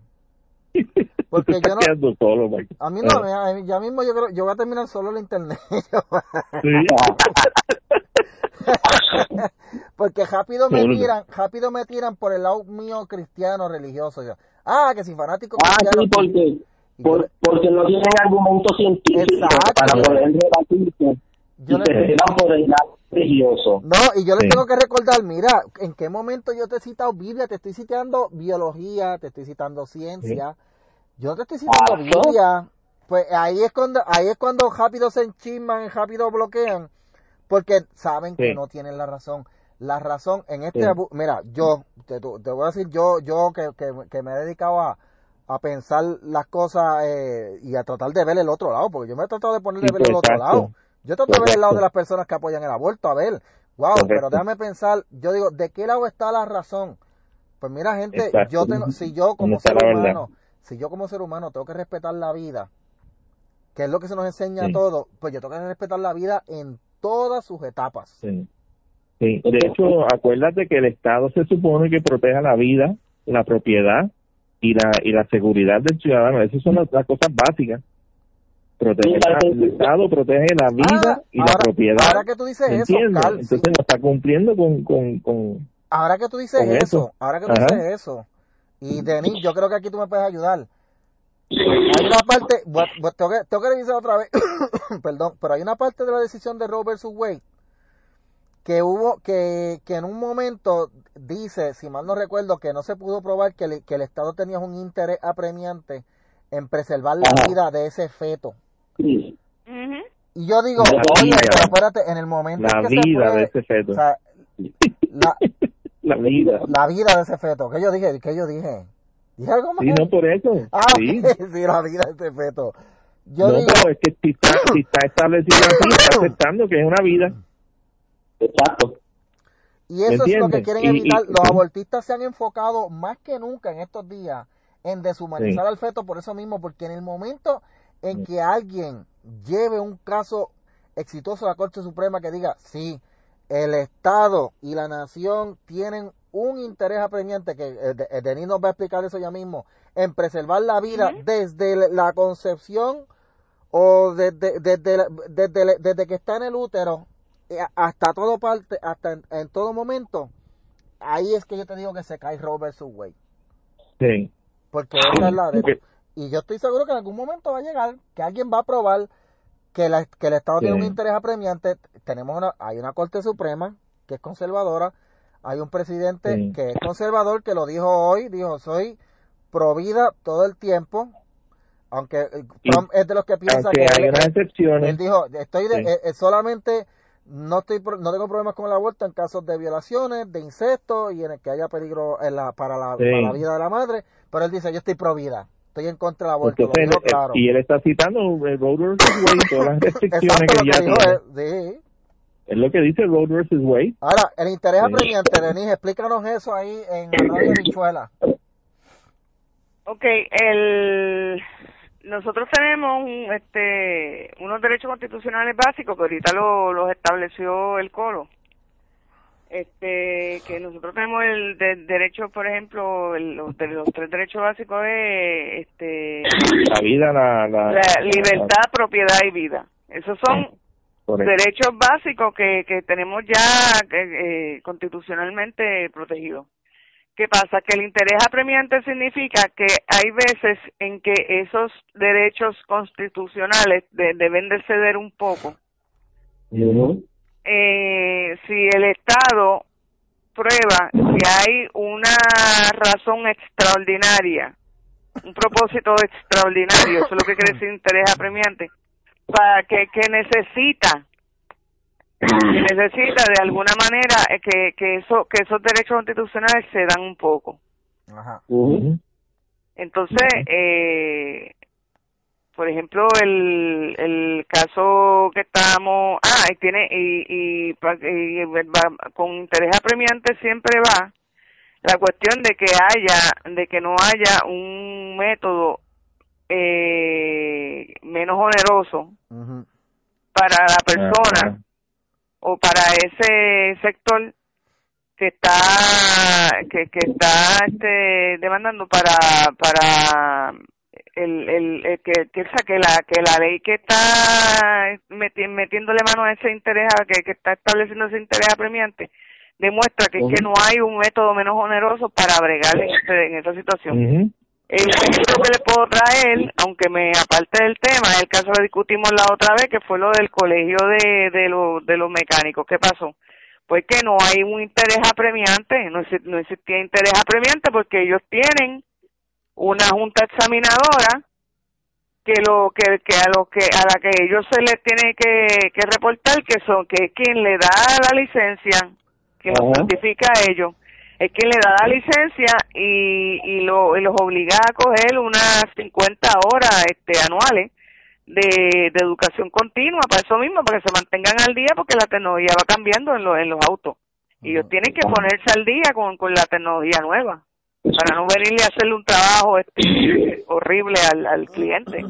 <laughs> Porque yo no. Solo, a mí no, ah. ya mismo yo creo, yo voy a terminar solo el internet. <laughs> porque rápido me tiran, rápido me tiran por el lado mío cristiano religioso. ah, que si fanático ah, cristiano. Sí, porque, porque no tienen argumentos científicos para poder debatirse. Yo y te por el lado religioso. No, y yo les tengo que recordar, mira, en qué momento yo te he citado Biblia, te estoy citando biología, te estoy citando ciencia, yo te estoy citando Biblia. Pues ahí es cuando, ahí es cuando rápido se enchisman, rápido bloquean, porque saben que no tienen la razón. La razón en este, mira, yo, te, te, voy a decir, yo, yo que, que, me he dedicado a, a pensar las cosas eh, y a tratar de ver el otro lado, porque yo me he tratado de poner de ver el otro lado. Yo trato de ver el lado de las personas que apoyan el aborto, a ver, wow, pero déjame pensar, yo digo, ¿de qué lado está la razón? Pues mira, gente, yo tengo, si yo como ser humano, si yo como ser humano tengo que respetar la vida, que es lo que se nos enseña a todos, pues yo tengo que respetar la vida en todas sus etapas. Sí. Sí, de hecho, acuérdate que el Estado se supone que proteja la vida, la propiedad y la y la seguridad del ciudadano. Esas son las, las cosas básicas. Protege el Estado protege la vida Ah, y la propiedad. ahora que tú dices eso. Carl, sí. Entonces no está cumpliendo con, con, con Ahora que tú dices eso, eso. ahora que tú Ajá. dices eso, y Denis, yo creo que aquí tú me puedes ayudar. Hay una parte, tengo que, tengo que revisar otra vez, <coughs> perdón, pero hay una parte de la decisión de Roe versus Wade que hubo, que, que en un momento dice, si mal no recuerdo, que no se pudo probar que, el- que el Estado tenía un interés apremiante en preservar la vida de ese feto. Sí. Y yo digo, La oye, vida. pero espérate, en el momento la en que se vida de ese feto. o sea, la, <laughs> la vida. la vida de ese feto. ¿Qué yo dije? ¿Qué yo dije? ¿Dije algo más? Sí, no por eso. Ah, sí. <laughs> sí, la vida de ese feto. Yo no, digo, pero es que si está, si está establecido así, está aceptando que es una vida. Exacto. y eso es lo que quieren Y- evitar. y- Los sí. abortistas se han enfocado más que nunca en estos días en deshumanizar Sí. al feto por eso mismo, porque en el momento en que alguien lleve un caso exitoso a la Corte Suprema que diga, sí, el Estado y la nación tienen un interés apremiante, que eh, eh, Denis nos va a explicar eso ya mismo, en preservar la vida desde la concepción o desde, desde, la- desde, desde que está en el útero eh, hasta todo parte, hasta en, en todo momento, ahí es que yo te digo que se cae Roe versus Wade. Sí. Porque esa es la de... Y yo estoy seguro que en algún momento va a llegar, que alguien va a probar que, la- que el Estado tiene un interés apremiante. Tenemos una, hay una Corte Suprema que es conservadora, hay un presidente Sí. que es conservador que lo dijo hoy, dijo soy pro vida todo el tiempo, aunque eh, Y- Trump es de los que piensa que hay él- unas excepciones. él dijo estoy de- Sí. eh, eh, solamente no estoy no tengo problemas con el aborto en casos de violaciones, de incestos y en el que haya peligro en la, para, la, Sí. para la vida de la madre, pero él dice yo estoy pro vida, estoy en contra del aborto, Entonces, lo dijo eh, claro. y él está citando el Roe versus Wade, todas las <laughs> restricciones Exacto que ya dijo tiene. sí. Es lo que dice Roe versus Wade. Ahora, el interés Sí. apremiante, Denise, explícanos eso ahí en la radio Bichuela. Ok, el nosotros tenemos un, este unos derechos constitucionales básicos que ahorita lo- los estableció el Colo. Este que nosotros tenemos el de- derecho, por ejemplo, el- los, de los tres derechos básicos es este La vida, la... la, la libertad, propiedad y vida. Esos son Correcto. derechos básicos que, que tenemos ya eh, eh, constitucionalmente protegidos. ¿Qué pasa? Que el interés apremiante significa que hay veces en que esos derechos constitucionales de- deben de ceder un poco. Ujú. Eh, si el Estado prueba que hay una razón extraordinaria, un propósito extraordinario, eso es lo que quiere decir interés apremiante, para que, que necesita que necesita de alguna manera eh, que, que eso que esos derechos constitucionales se dan un poco. Ajá. Entonces eh, por ejemplo el el caso que estamos ah y tiene y y, pa- y va- con interés apremiante siempre va la cuestión de que haya de que no haya un método eh, menos oneroso para la persona Ajá. o para ese sector que está que, que está este demandando para para el, el, el que que, o sea, que la que la ley que está meti- metiéndole mano a ese interés a- que, que está estableciendo ese interés apremiante demuestra que, que no hay un método menos oneroso para bregar en, ese- en esa situación el ejemplo que le puedo traer, aunque me aparte del tema, el caso que discutimos la otra vez, que fue lo del colegio de, de, los de los mecánicos. ¿Qué pasó? Pues que no hay un interés apremiante, no, no existía interés apremiante porque ellos tienen una junta examinadora que lo que, que a lo que a la que ellos se les tiene que, que reportar que son que es quien le da la licencia quien lo certifica a ellos es quien le da la licencia y, y, lo, y los obliga a coger unas 50 horas este anuales de, de educación continua para eso mismo, para que se mantengan al día porque la tecnología va cambiando en, los en los autos. Y ellos tienen que ponerse al día con, con la tecnología nueva para no venirle a hacerle un trabajo este, <coughs> horrible al, al cliente.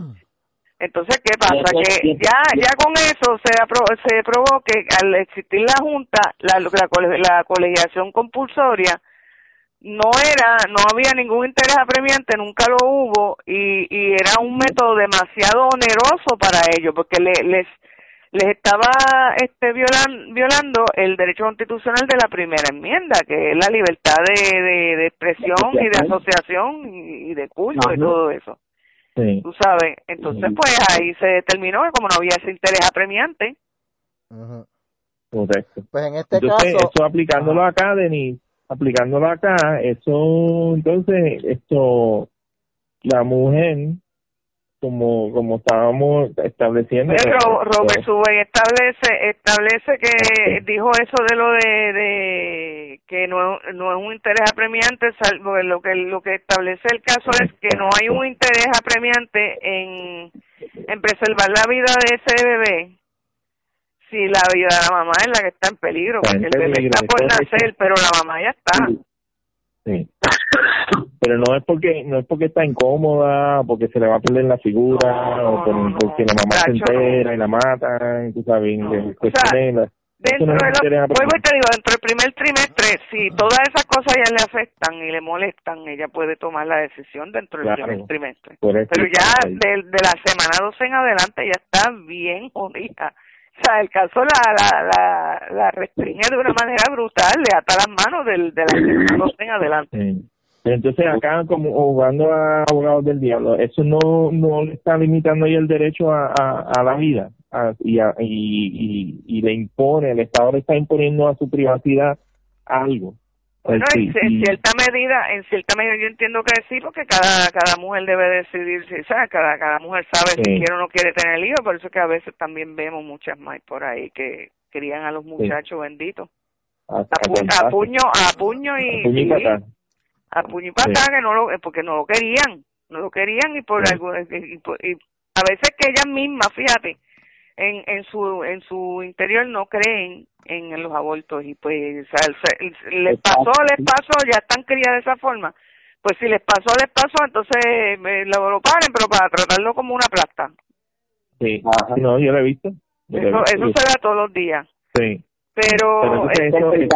Entonces, ¿qué pasa? Que ya ya con eso se se probó que al existir la Junta, la, la, la colegiación compulsoria, no era, no había ningún interés apremiante, nunca lo hubo y, y era un método demasiado oneroso para ellos porque le, les les estaba este violan, violando el derecho constitucional de la primera enmienda, que es la libertad de, de, expresión y de asociación y, de culto y todo eso. Sí. Tú sabes, entonces pues ahí se determinó que como no había ese interés apremiante. Correcto. Pues en este caso... Eso aplicándolo acá, Denis, aplicándolo acá, eso entonces, esto, la mujer como como estábamos estableciendo pero Robert Subey establece establece que dijo eso de lo de, de que no, no es un interés apremiante salvo lo que lo que establece el caso es que no hay un interés apremiante en en preservar la vida de ese bebé si la vida de la mamá es la que está en peligro porque el bebé está por nacer pero la mamá ya está. sí <coughs> pero no es porque no es porque está incómoda porque se le va a perder la figura o porque la mamá se entera y la mata y tú sabes dentro de lo, vuelvo y te digo dentro del primer trimestre si todas esas cosas ya le afectan y le molestan ella puede tomar la decisión dentro del primer trimestre. Pero ya de, de la semana 12 en adelante ya está bien jodida. O sea, el caso la, la, la, la restringe de una manera brutal, le ata las manos del, de la semana 12 en adelante. Entonces acá como jugando a abogados del diablo, eso no no le está limitando ahí el derecho a, a, la vida y, y, y, le impone, el Estado le está imponiendo a su privacidad algo. Bueno, en, cierta medida, en cierta medida yo entiendo que sí, porque cada cada mujer debe decidir si, ¿sabes? Cada, cada mujer sabe si quiere o no quiere tener hijos, por eso que a veces también vemos muchas más por ahí que crían a los muchachos benditos. A, puño, a puño y, a puño y patada que no lo, eh, porque no lo querían, no lo querían y por algo, y, a veces que ellas mismas, fíjate, en, en su en su interior no creen en, los abortos y pues o sea, les pasó, les pasó, ya están criadas de esa forma. Pues si les pasó, les pasó, entonces me lo, lo paren, pero para tratarlo como una plasta. Sí, no, yo lo he visto. eso, eso se da todos los días. Sí pero, este, desde mi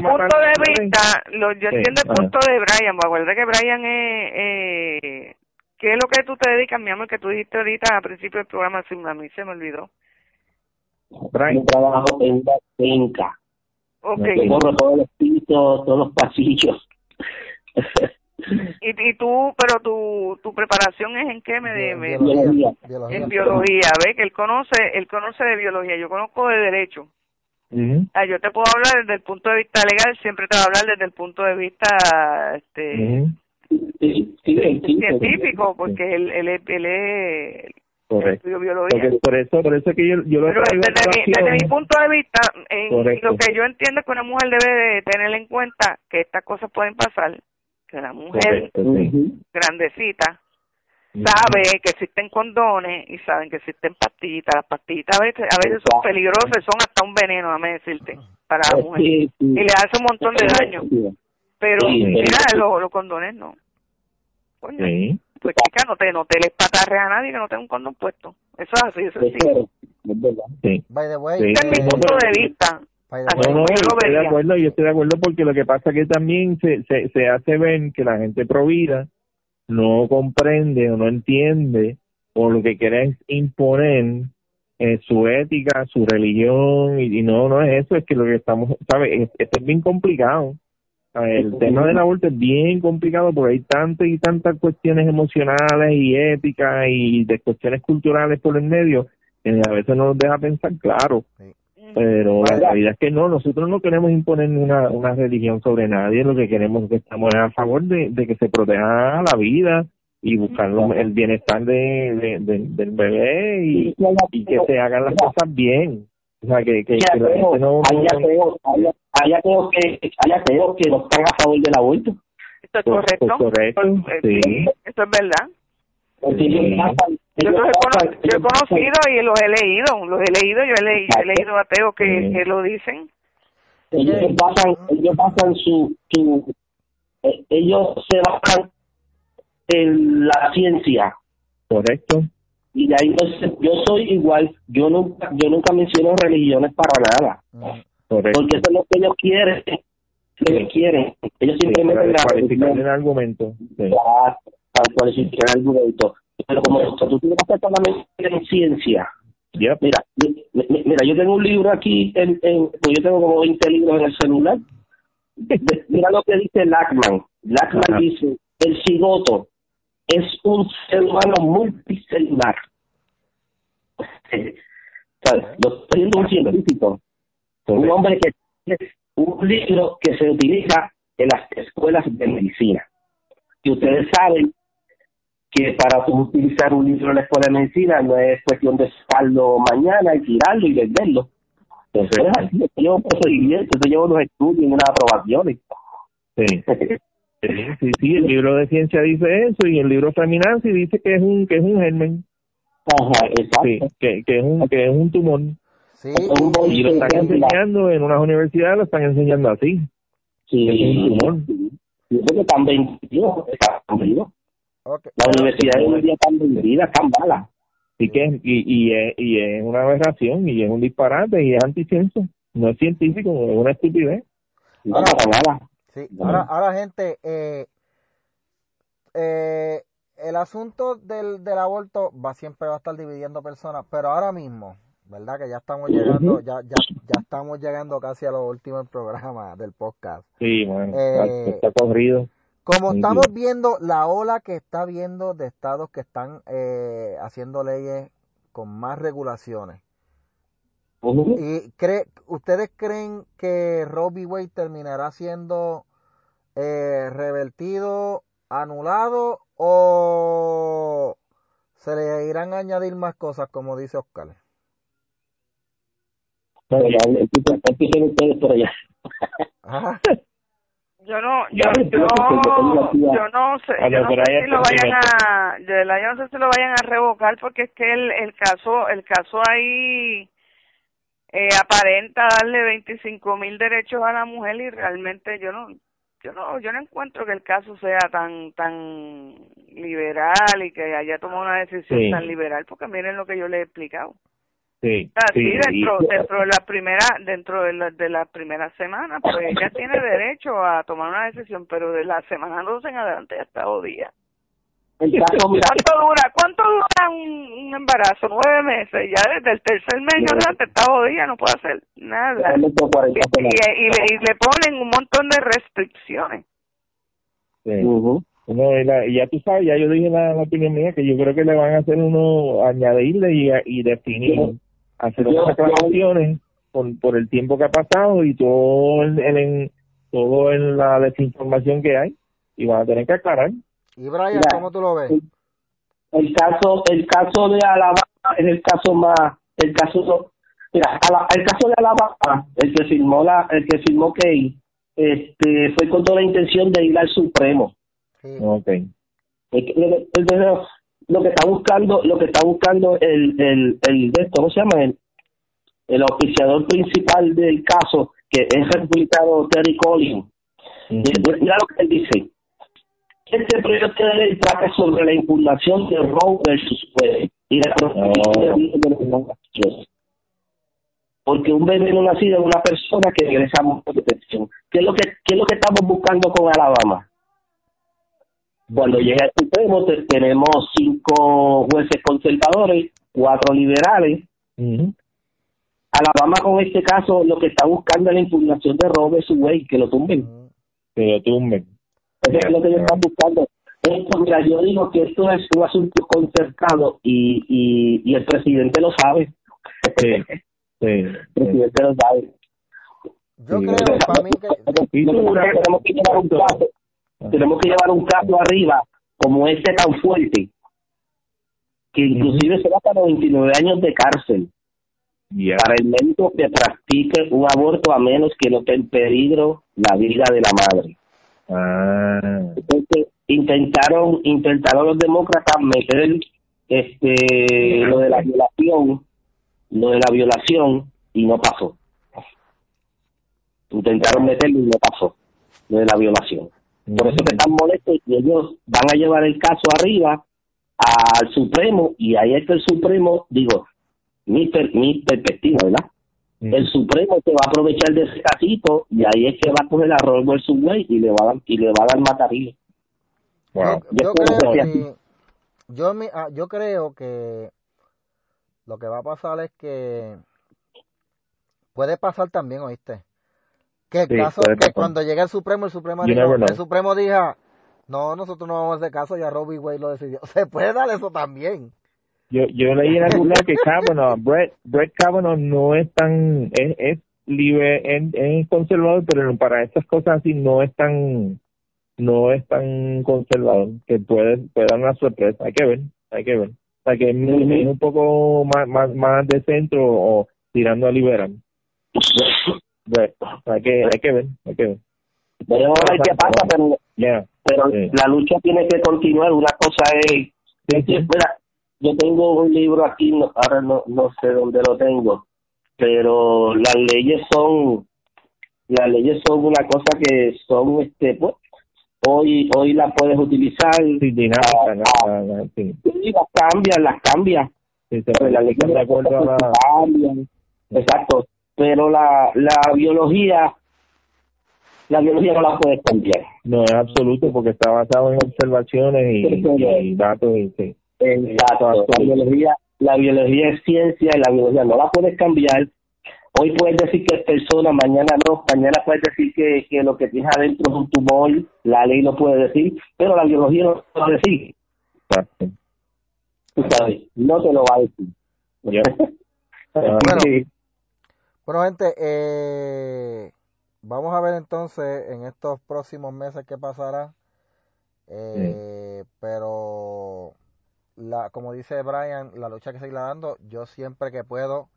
punto de vista lo, yo entiendo el punto de Brian me acuerdo que Brian es eh, ¿qué es lo que tú te dedicas mi amor que tú dijiste ahorita al principio del programa si a mí se me olvidó. Brian. Trabajo en una finca. Okay. corro todos los pisos todos los pasillos. Y, y tú pero tu tu preparación es en qué me, de, biología, en biología ve que él conoce él conoce de biología yo conozco de derecho Ah, yo te puedo hablar desde el punto de vista legal, siempre te voy a hablar desde el punto de vista este científico, porque él, él, es, él es Correcto. biología. por eso, por eso que yo, yo lo Pero desde, mi, desde mi punto de vista, en, lo que yo entiendo es que una mujer debe de tener en cuenta que estas cosas pueden pasar, que la mujer grandecita sabe que existen condones y saben que existen pastillitas. Las pastillitas a veces, a veces son peligrosas, son hasta un veneno, déjame decirte, para la mujer. Y le hace un montón de daño. Pero mira, los, los condones no. Coño, pues chica, no te, no te les patarre a nadie que no tenga un condón puesto. Eso es así, eso es así. Sí. By the way, es mi punto de vista. No, no, estoy de acuerdo, yo estoy de acuerdo porque lo que pasa es que también se, se, se hace ver que la gente provida no comprende o no entiende o lo que quiere es imponer eh, su ética, su religión y, no, no es eso, es que lo que estamos, ¿sabes? Esto es bien complicado. El tema del aborto es bien complicado porque hay tantas y tantas cuestiones emocionales y éticas y de cuestiones culturales por el medio que a veces no nos deja pensar claro. Pero la realidad es que no, nosotros no queremos imponer una, una religión sobre nadie, lo que queremos es que estamos a favor de, de que se proteja la vida y buscar el bienestar de, del bebé y, y, que se hagan las cosas bien. O sea, que, que, que la gente no... Hay ateos que, que no están a favor del aborto. Esto es correcto. Pues correcto, sí. Esto es verdad. Yo los he, conocido y los he leído, los he leído, yo he, leído, he leído ateos que, que lo dicen. Ellos basan, ellos basan su, su eh, ellos se basan en la ciencia. Correcto. y de ahí entonces yo soy igual, yo nunca, yo nunca menciono religiones para nada, Mm. Correcto. porque eso es lo que ellos quieren, lo que quieren, ellos Sí, simplemente para la descualificar el argumento. Sí. para, para cualificar el argumento. Pero como tú tienes que hacer solamente en ciencia, Yep. Mira, mi- mi- mira, yo tengo un libro aquí, en, en, pues yo tengo como 20 libros en el celular. <laughs> Mira lo que dice Lackman. Lackman Ajá. dice, el cigoto es un ser humano multicelular. <laughs> ¿Sabes? Lo está diciendo un científico, un hombre que es un libro que se utiliza en las escuelas de medicina. Y ustedes saben que para utilizar un libro en la escuela de medicina no es cuestión de sacarlo mañana y tirarlo y venderlo. Eso es así, eso lleva un procedimiento, eso lleva unos estudios y unas aprobaciones. Sí. Sí, sí, sí, el libro de ciencia dice eso y el libro Feminazi dice que es un que es un germen, Ajá, exacto. sí, que, que es un que es un tumor Sí, y lo están Sí, sí, enseñando en unas universidades lo están enseñando así. Sí, Es un tumor. Yo creo que están vendidos, están vendidos. Ok. Las universidades hoy en día están vendidas, están malas. Así que y, y, es, y es una aberración y es un disparate y es anticiencia. No es científico, es una estupidez. Ahora-. Sí, ahora, ahora gente, eh, eh, el asunto del, del aborto va siempre va a estar dividiendo personas, pero ahora mismo, ¿verdad? Que ya estamos llegando, ya, ya, ya estamos llegando casi a los últimos programas del podcast. Sí, bueno, Eh, está corrido. Como estamos viendo la ola que está viendo de estados que están eh, haciendo leyes con más regulaciones. ¿Y cree, ustedes creen que v. Wade terminará siendo eh, revertido, anulado o se le irán a añadir más cosas como dice Oscar? Ya, empiecen ustedes por allá. Ajá. <laughs> Yo no, yo, yo, yo no sé, Ah, yo no, sé si lo vayan a, de verdad yo no sé si lo vayan a revocar porque es que el, el caso, el caso ahí eh, aparenta darle 25 mil derechos a la mujer y realmente yo no, yo no, yo no encuentro que el caso sea tan, tan liberal y que haya tomado una decisión Sí. tan liberal porque miren lo que yo le he explicado. Sí, Así sí, dentro, y- dentro de la primera, dentro de la, de la primera semana, pues ella <laughs> tiene derecho a tomar una decisión, pero de la semana 12 en adelante ya está jodida. El <laughs> caso, mira, ¿Cuánto dura, cuánto dura un, un embarazo? Nueve meses, ya desde el tercer mes en adelante está jodida, no puede hacer nada. realmente 40 Y, y, y le, y le ponen un montón de restricciones. sí. Ujú. No, y, la- y ya tú sabes, ya yo dije la, la opinión mía, que yo creo que le van a hacer uno, añadirle y, y definir, hacer Yo- unas reclamaciones por, por el tiempo que ha pasado y todo el, el- en, todo en la desinformación que hay, y van a tener que aclarar. Y Brian, Mira, ¿cómo tú lo ves? el caso el caso de Alabama es el caso más el caso mira Ala- el caso de Alabama el que firmó la el que firmó Key este fue con toda la intención de ir al Supremo Sí. Ok. Es que lo, que- el- lo que está buscando lo que está buscando el el el de esto, ¿cómo se llama el el oficiador principal del caso que es el republicano Terry Collins Ujú. Mira mira lo que él dice. Este proyecto de ley trata sobre la impugnación de Roe versus Wade y la protección Oh. de los. Porque un bebé no nacido es una persona que regresa a protección. ¿Qué es lo que qué es lo que estamos buscando con Alabama? Cuando llega el Supremo te- tenemos cinco jueces conservadores, cuatro liberales. Ujú. Alabama con este caso lo que está buscando es la impugnación de versus Wade, que lo tumben. Que lo tumben. Eso es lo que ellos están buscando. Esto, mira, yo digo que esto es un asunto concertado y, y, y el presidente lo sabe. Sí, sí, El sí. presidente lo sabe. Yo Sí, creo, para mí que... Tenemos llevar un tenemos que llevar un caso arriba como este tan fuerte, que inclusive se va para 99 años de cárcel. Para el médico que practique un aborto a menos que no esté en peligro la vida de la madre. Ah, Entonces, intentaron intentaron los demócratas meter este lo de la violación lo de la violación y no pasó. Intentaron meterlo y no pasó lo de la violación por eso que están molestos y ellos van a llevar el caso arriba al Supremo y ahí es que el Supremo, digo, mi, mi perspectiva, ¿verdad? El Supremo se va a aprovechar de ese casito y ahí es que va a coger a Robert Subway y le va a dar, y le va a dar matarillo. Wow. Yo, creo, yo, ah, yo creo que lo que va a pasar es que puede pasar también, ¿oíste? Que el caso que cuando llegue el Supremo, el Supremo, dijo, el Supremo diga, no, nosotros no vamos a hacer caso, ya Robbie Wade lo decidió. <laughs> Se puede dar eso también. Yo, yo leí en algún lado que Kavanaugh, <laughs> Brett, Brett Kavanaugh no es tan, es, es libre, es, conservador, pero para estas cosas así no es tan, no es tan conservador, que puede, puede dar una sorpresa, hay que ver, hay que ver. O sea que es, un poco más, más, más de centro o tirando a liberal. Hay que, hay que ver, hay que ver. Veremos a ver qué pasa, pero, pero la lucha tiene que continuar. Una cosa es, yo tengo un libro aquí, ahora no, no sé dónde lo tengo, pero las leyes son, las leyes son una cosa que son, este, pues, hoy hoy las puedes utilizar. Sí, dinámica, ah, las cambias, las cambias. las leyes cambian. Exacto. Pero la, la biología, la biología no la puedes cambiar. No es absoluto porque está basado en observaciones y, datos. Y, sí. Exacto. La biología, la biología es ciencia y la biología no la puedes cambiar. Hoy puedes decir que es persona, mañana no, mañana puedes decir que, que lo que tienes adentro es un tumor, la ley lo puede decir, pero la biología no te lo va a decir. Exacto. Tú sabes, no te lo va a decir. <laughs> bueno, gente, eh, vamos a ver entonces en estos próximos meses qué pasará. Eh, Pero la, como dice Brian, la lucha que se está dando, yo siempre que puedo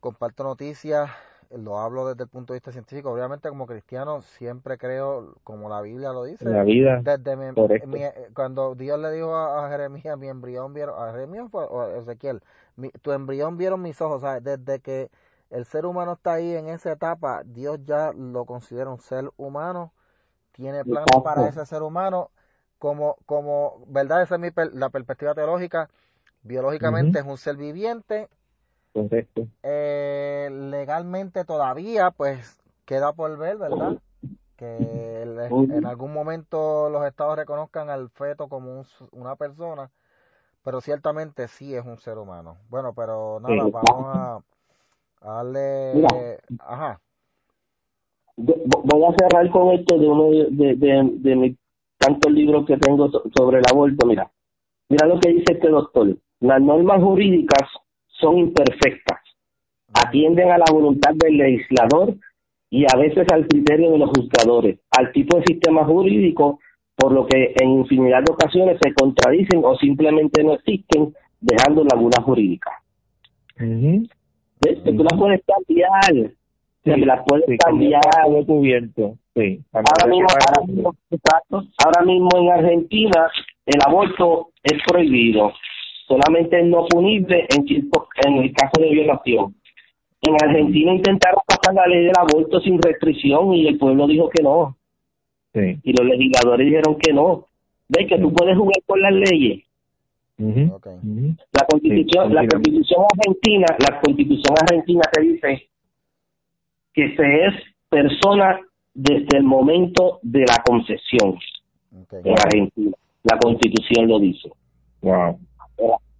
comparto noticias, lo hablo desde el punto de vista científico. Obviamente como cristiano siempre creo, como la Biblia lo dice, la vida, desde cuando Dios le dijo a, Jeremías, mi embrión vieron, a Jeremías o a Ezequiel, tu embrión vieron mis ojos, ¿sabes? desde que el ser humano está ahí en esa etapa, Dios ya lo considera un ser humano, tiene planes para ese ser humano como, como ¿verdad? Esa es mi la perspectiva teológica. Biológicamente es un ser viviente. Eh, legalmente todavía, pues, queda por ver, ¿verdad? Que en algún momento los estados reconozcan al feto como una persona, pero ciertamente sí es un ser humano. Bueno, pero nada, vamos a, darle... Ajá. Voy a cerrar con esto de uno de, de, de mis tantos libros que tengo sobre el aborto, mira, mira lo que dice este doctor. Las normas jurídicas son imperfectas, atienden a la voluntad del legislador y a veces al criterio de los juzgadores, al tipo de sistema jurídico, por lo que en infinidad de ocasiones se contradicen o simplemente no existen, dejando lagunas jurídicas. ¿Ves? Tú las puedes cambiar, sí, las puedes cambiar. cubierto. Sí, ahora, mismo, ahora, mismo, en Argentina el aborto es prohibido, solamente es no punible en, en el caso de violación. En Argentina intentaron pasar la ley del aborto sin restricción y el pueblo dijo que no. Sí. Y los legisladores dijeron que no. Ve que tú puedes jugar con las leyes. La constitución, la constitución argentina, la constitución argentina te dice que se es persona desde el momento de la concesión en Argentina. La constitución lo dice. Wow.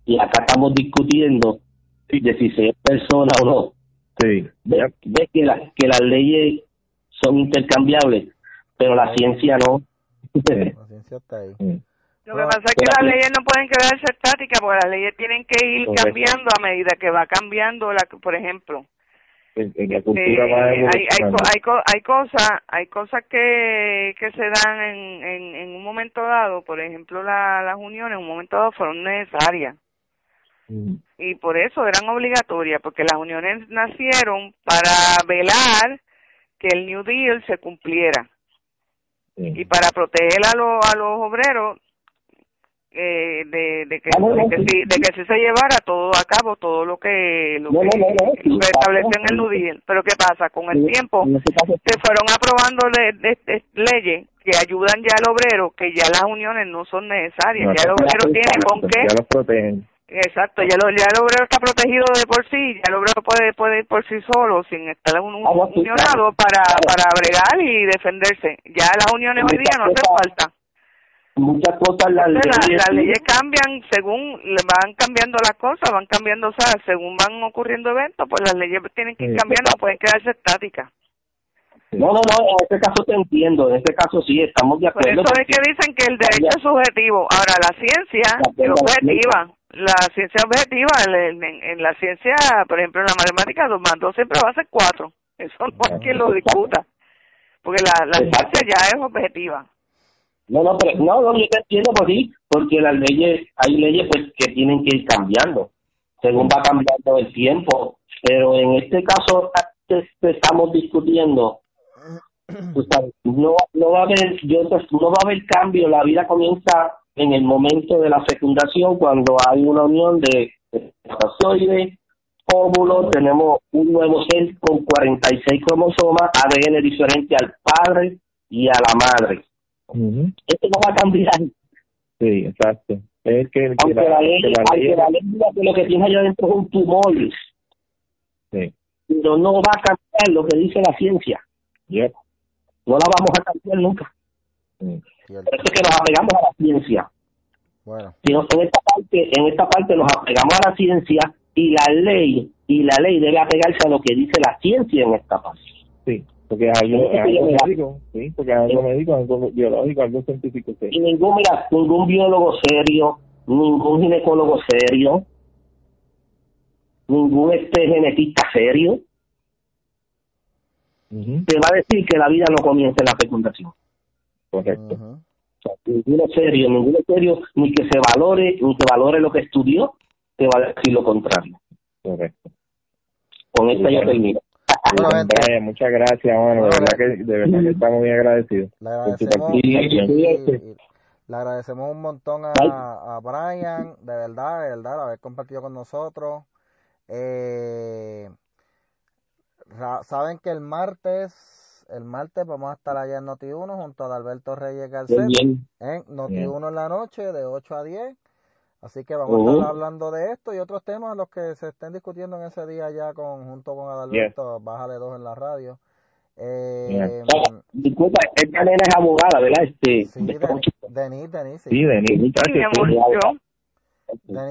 Y acá estamos discutiendo de si se es persona o no. Sí. Ves que, la, que las leyes son intercambiables, pero la ciencia no. la ciencia está ahí. Lo que pasa es que las leyes no pueden quedarse estáticas porque las leyes tienen que ir cambiando a medida que va cambiando, la por ejemplo, en, la cultura hay, hay, hay, hay cosas hay cosas que, que se dan en, en, en un momento dado. Por ejemplo la, las uniones en un momento dado fueron necesarias. Mm. y por eso eran obligatorias porque las uniones nacieron para velar que el New Deal se cumpliera. Y para proteger a los a los obreros eh, de, de que, no, no, de, que sí, si, sí. de que si se llevara todo a cabo todo lo que lo No, que, no, no, no, sí, lo que estableció en el. NUDIL pero qué pasa con el tiempo este se fueron aprobando le- de- de- leyes que ayudan ya al obrero que ya las uniones no son necesarias. No, ya el obrero tiene con qué. Ya los protegen. exacto ya, lo, ya el obrero está protegido de por sí ya el obrero puede puede ir por sí solo sin estar un, sí, unionado para para bregar y defenderse. Ya las uniones hoy día no hacen falta muchas cosas las leyes, las leyes cambian según le van cambiando las cosas, van cambiando, o sea, según van ocurriendo eventos, pues las leyes tienen que ir cambiando, no pueden quedarse estáticas. No, no, no, en este caso te entiendo, en este caso sí, estamos de Por acuerdo. eso es que dicen que el derecho es subjetivo. Ahora, la ciencia es objetiva. La ciencia objetiva, en, en- en la ciencia, por ejemplo, en la matemática, dos más dos siempre va a ser cuatro. Eso no hay quien lo discuta. Porque la, ciencia ya es objetiva. No, no, pero no, no, yo te entiendo por sí, porque las leyes, hay leyes pues que tienen que ir cambiando, según va cambiando el tiempo, pero en este caso estamos discutiendo, no, no va a haber, yo te- no va a haber cambio, la vida comienza en el momento de la fecundación, cuando hay una unión de espermatozoide, óvulo, tenemos un nuevo ser con 46 cromosomas, ADN diferente al padre y a la madre Esto no va a cambiar. Sí, exacto. Es que, que Aunque la ley, que la aunque ley- la ley diga que lo que tiene allá adentro es un tumor, Sí. pero no va a cambiar lo que dice la ciencia. Yep. No la vamos a cambiar nunca. Sí. Por eso es que nos apegamos a la ciencia. Bueno, Si no, en esta parte, en esta parte nos apegamos a la ciencia y la ley, y la ley debe apegarse a lo que dice la ciencia en esta parte. Sí, porque es algo, es algo me- médico, sí, porque es algo médico, algo biológico, algo científico, sí. Y ningún, mira, ningún biólogo serio, ningún ginecólogo serio, ningún este genetista serio, te va a decir que la vida no comienza en la fecundación. Correcto. O sea, ninguno serio, ninguno serio, ni que se valore, ni que valore lo que estudió, te va a decir lo contrario. Correcto. Con esto yo termino. Gente. muchas gracias, bueno, de verdad que, de verdad que estamos muy agradecidos. Le agradecemos, y- le agradecemos un montón a, a Brian, de verdad, de verdad, haber compartido con nosotros. Eh, Saben que el martes, el martes vamos a estar allá en Noti1 junto a Alberto Reyes Garcés bien. en Noti1 en la noche de 8 a 10. Así que vamos a estar hablando de esto y otros temas los que se estén discutiendo en ese día ya con junto con Adalberto. Bájale dos en la radio. Eh, Ah, Disculpa, esta nena es abogada, ¿verdad? Este, Sí, de- Denis, Denis, sí. Sí, Sí. Denis,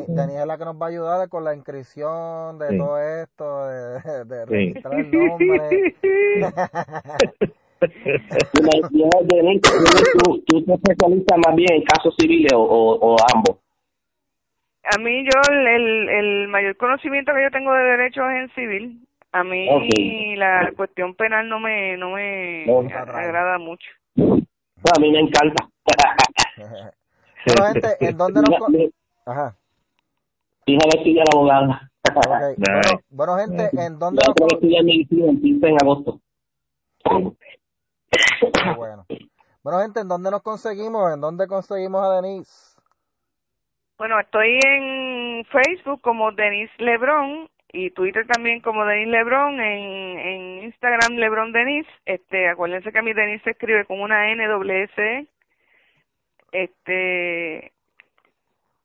Denis es la que nos va a ayudar con la inscripción de Sí. todo esto, de, de Sí. registrar el nombre. Denise, tú, tú te especializas más bien en casos civiles o, o, o ambos. A mí yo el, el, el mayor conocimiento que yo tengo de derecho es en civil. A mí la cuestión penal no me no me No. agrada mucho. A mí me encanta. <laughs> bueno, gente, ¿en dónde nos... Ajá. Hija de estudiar abogada. ok. Nice. <laughs> Bueno, bueno, gente, ¿en dónde Yo nos... en agosto. Bueno. Bueno, gente, ¿en dónde nos conseguimos? ¿En dónde conseguimos a Denise? Bueno, estoy en Facebook como Denise Lebron y Twitter también como Denise Lebron, en, en Instagram Lebron Denise. Este, acuérdense que a mi Denise se escribe con una N S. Este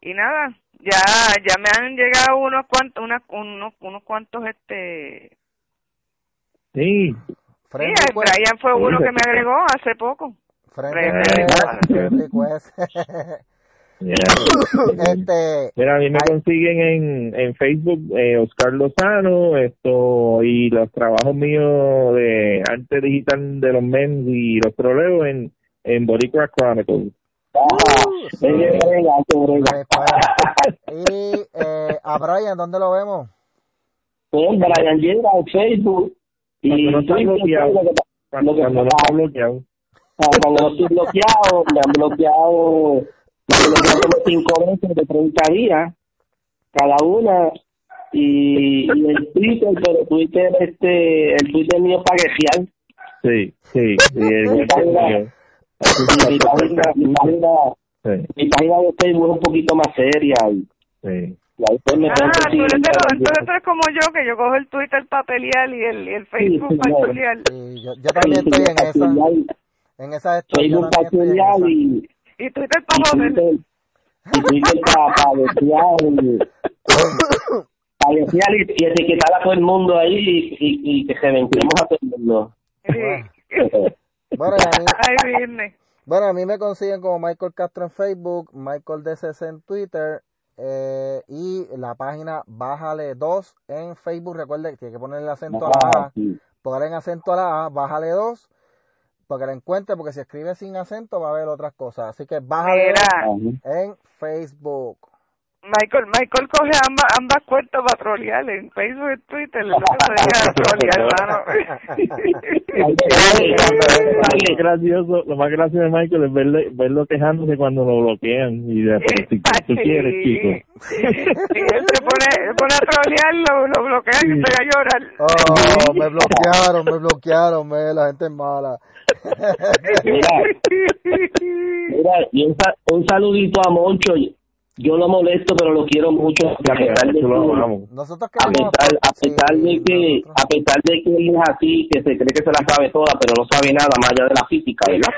y nada, ya ya me han llegado unos cuantos unas, unos unos cuantos este Sí, Friend request. Brian fue uno que me agregó hace poco. Friend Friend request, request. Yeah. <coughs> este, Mira, a mí me consiguen en, en Facebook eh, Oscar Lozano esto y los trabajos míos de arte digital de los men y los troleos en, en Boricua Chronicles. Ah, sí. para. Y eh, a Brian, ¿dónde lo vemos? Pues Brian llega en Facebook y Cuando no bloqueado. lo que- Cuando, no está bloqueado. Ah, cuando no estoy bloqueado, me han bloqueado, como cinco veces de 30 días, cada una, y, y el Twitter, pero Twitter, este, el Twitter mío es paguecial, Sí, sí, sí, el Mi página- mi página, mi página, Sí, Mi página de Facebook es un poquito más seria y, sí. y ahí pues me Ah, tú eres, de los- para- tú eres como yo, que yo cojo el Twitter para pelear y el, y el Facebook sí, para. Sí, yo, yo también estoy en esa, en esa esto, yo Facebook para estoy esa. y, Y Twitter para joder. Y Twitter para, para desear y, para desear y, y etiquetar a todo el mundo ahí y, y, y que se vencemos a todo el mundo. Sí. Bueno, y a mí, bueno, a mí me consiguen como Michael Castro en Facebook, Michael DCC en Twitter eh, y la página Bájale 2 en Facebook. Recuerde que tiene que poner el acento a la A, sí. poner en acento a la A, Bájale 2 para que la encuentre, porque si escribe sin acento va a haber otras cosas. Así que Bájale 2 Mira, en Facebook. Michael, Michael coge ambas, ambas cuentas para trolear en Facebook y Twitter. Lo que se deja <laughs> trolear, hermano. <laughs> Lo <laughs> gracioso, lo más gracioso de Michael es verle, verlo quejándose cuando lo bloquean y de, si tú quieres, chico. Y él se pone, se pone a trolear, lo, lo bloquean y se va a llorar. Oh, me bloquearon, me bloquearon, me, la gente es mala. Mira, mira, y un, un saludito a Moncho. Yo lo molesto, pero lo quiero mucho. A pesar de que, a pesar, de que a pesar de que él es así, que se cree que se la sabe toda, pero no sabe nada más allá de la física, ¿verdad?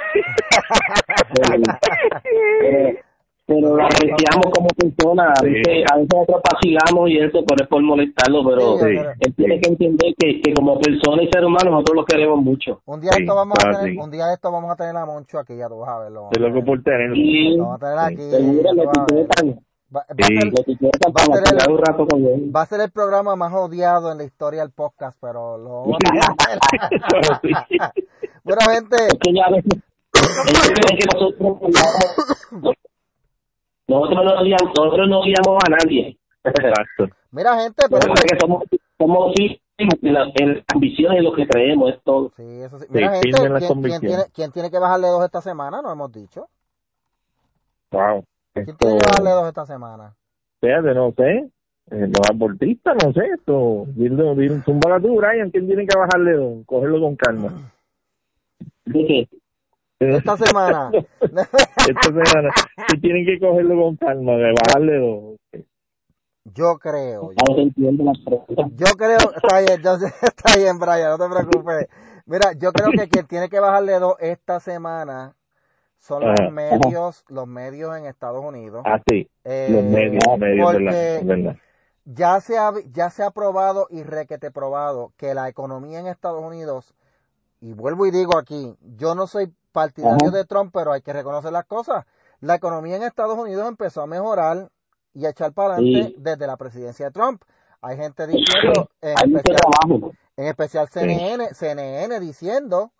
pero, <laughs> <laughs> pero lo apreciamos como persona. A veces, a veces nosotros vacilamos y eso, pero es por molestarlo, pero Sí, Sí. pero- él tiene que entender que, que como persona y ser humano nosotros lo queremos mucho. Un día Sí, esto vamos a tener, sí. un día esto vamos a tener a Moncho aquí, ya tú vas a verlo. Estoy loco por tenerlo. Y Lo vamos a tener aquí. Va, va a Sí. ser, Va el- pasar un rato con él. va a ser el programa más odiado en la historia del podcast, pero lo <laughs> vamos a Pero sí. hacer. bueno, gente, Es que ya a veces ellos creen que nosotros <coughs> nosotros no odiamos, nosotros no odiamos a nadie. Exacto. mira, gente, pero Pero que somos, somos sí, en la, en la ambición en lo que creemos, es todo. Sí, eso sí. Mira, Sí, gente, la ¿quién, tiene, quién tiene que bajarle dos esta semana? No hemos dicho. Wow. ¿Quién Esto, tiene que bajarle dos esta semana? fíjate, no sé. Eh, los abortistas, no sé. Esto. Dile, dile, zúmbala tú, Brian. ¿Quién tiene que bajarle? dos? Cogerlo con calma. ¿De qué? Esta semana. <laughs> Esta semana. Sí, tienen que cogerlo con calma, de bajarle dos. Yo creo. Yo, yo creo. Está bien, yo <laughs> está bien, Brian, no te preocupes. Mira, yo creo que quien tiene que bajarle dos esta semana son los Ajá. medios, los medios en Estados Unidos. Ah, sí. Eh, Los medios, los medios, verdad. ya se ha, ya se ha probado y requete probado que la economía en Estados Unidos, y vuelvo y digo aquí, yo no soy partidario Ajá. de Trump, pero hay que reconocer las cosas. La economía en Estados Unidos empezó a mejorar y a echar para adelante Sí. desde la presidencia de Trump. Hay gente diciendo, en Hay especial, en especial CNN, CNN diciendo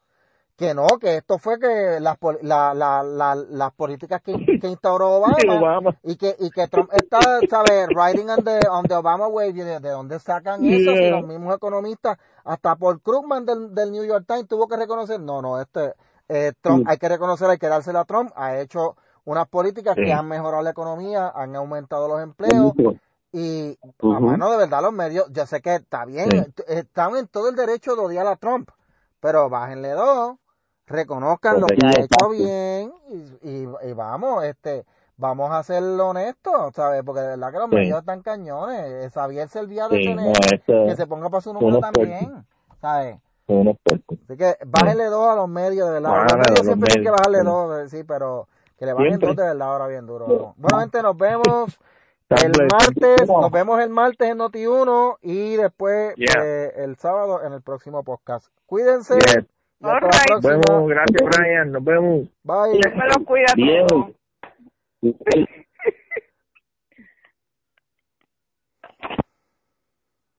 que no, que esto fue que las, la, la, la- las políticas que, que instauró <laughs> Obama, Sí, Obama. y que y que Trump está, ¿sabes? Riding on the, on the Obama wave, ¿de, de dónde sacan eso? Si Yeah. los mismos economistas, hasta Paul Krugman del, del New York Times tuvo que reconocer, no, no, este, eh, Trump, Sí. hay que reconocer, hay que dársela a Trump, ha hecho unas políticas Sí. que han mejorado la economía, han aumentado los empleos, y Ujú. a mano de verdad los medios, yo sé que está bien, Sí. están en todo el derecho de odiar a Trump, pero bájenle dos, reconozcan lo que Sí, ha hecho bien y, y, y vamos, este, vamos a ser honestos, ¿sabes? Porque de verdad que los medios están cañones, Xavier Servia de no, esto que se ponga para su número también, ¿sabes? Son unos puercos. Así que bájenle dos a los medios, de verdad. los Bájale medios los siempre tienen que medios, bajarle sí. dos, eh, sí, pero que le bajen dos de verdad ahora bien duro. ¿no? Bueno, gente, nos vemos <laughs> el martes, nos vemos el martes en Noti1 y después Yeah. eh, el sábado en el próximo podcast. Cuídense. Yes. y hasta la Alright. Nos vemos. Gracias, Brian. Nos vemos. Bye. Me los cuida.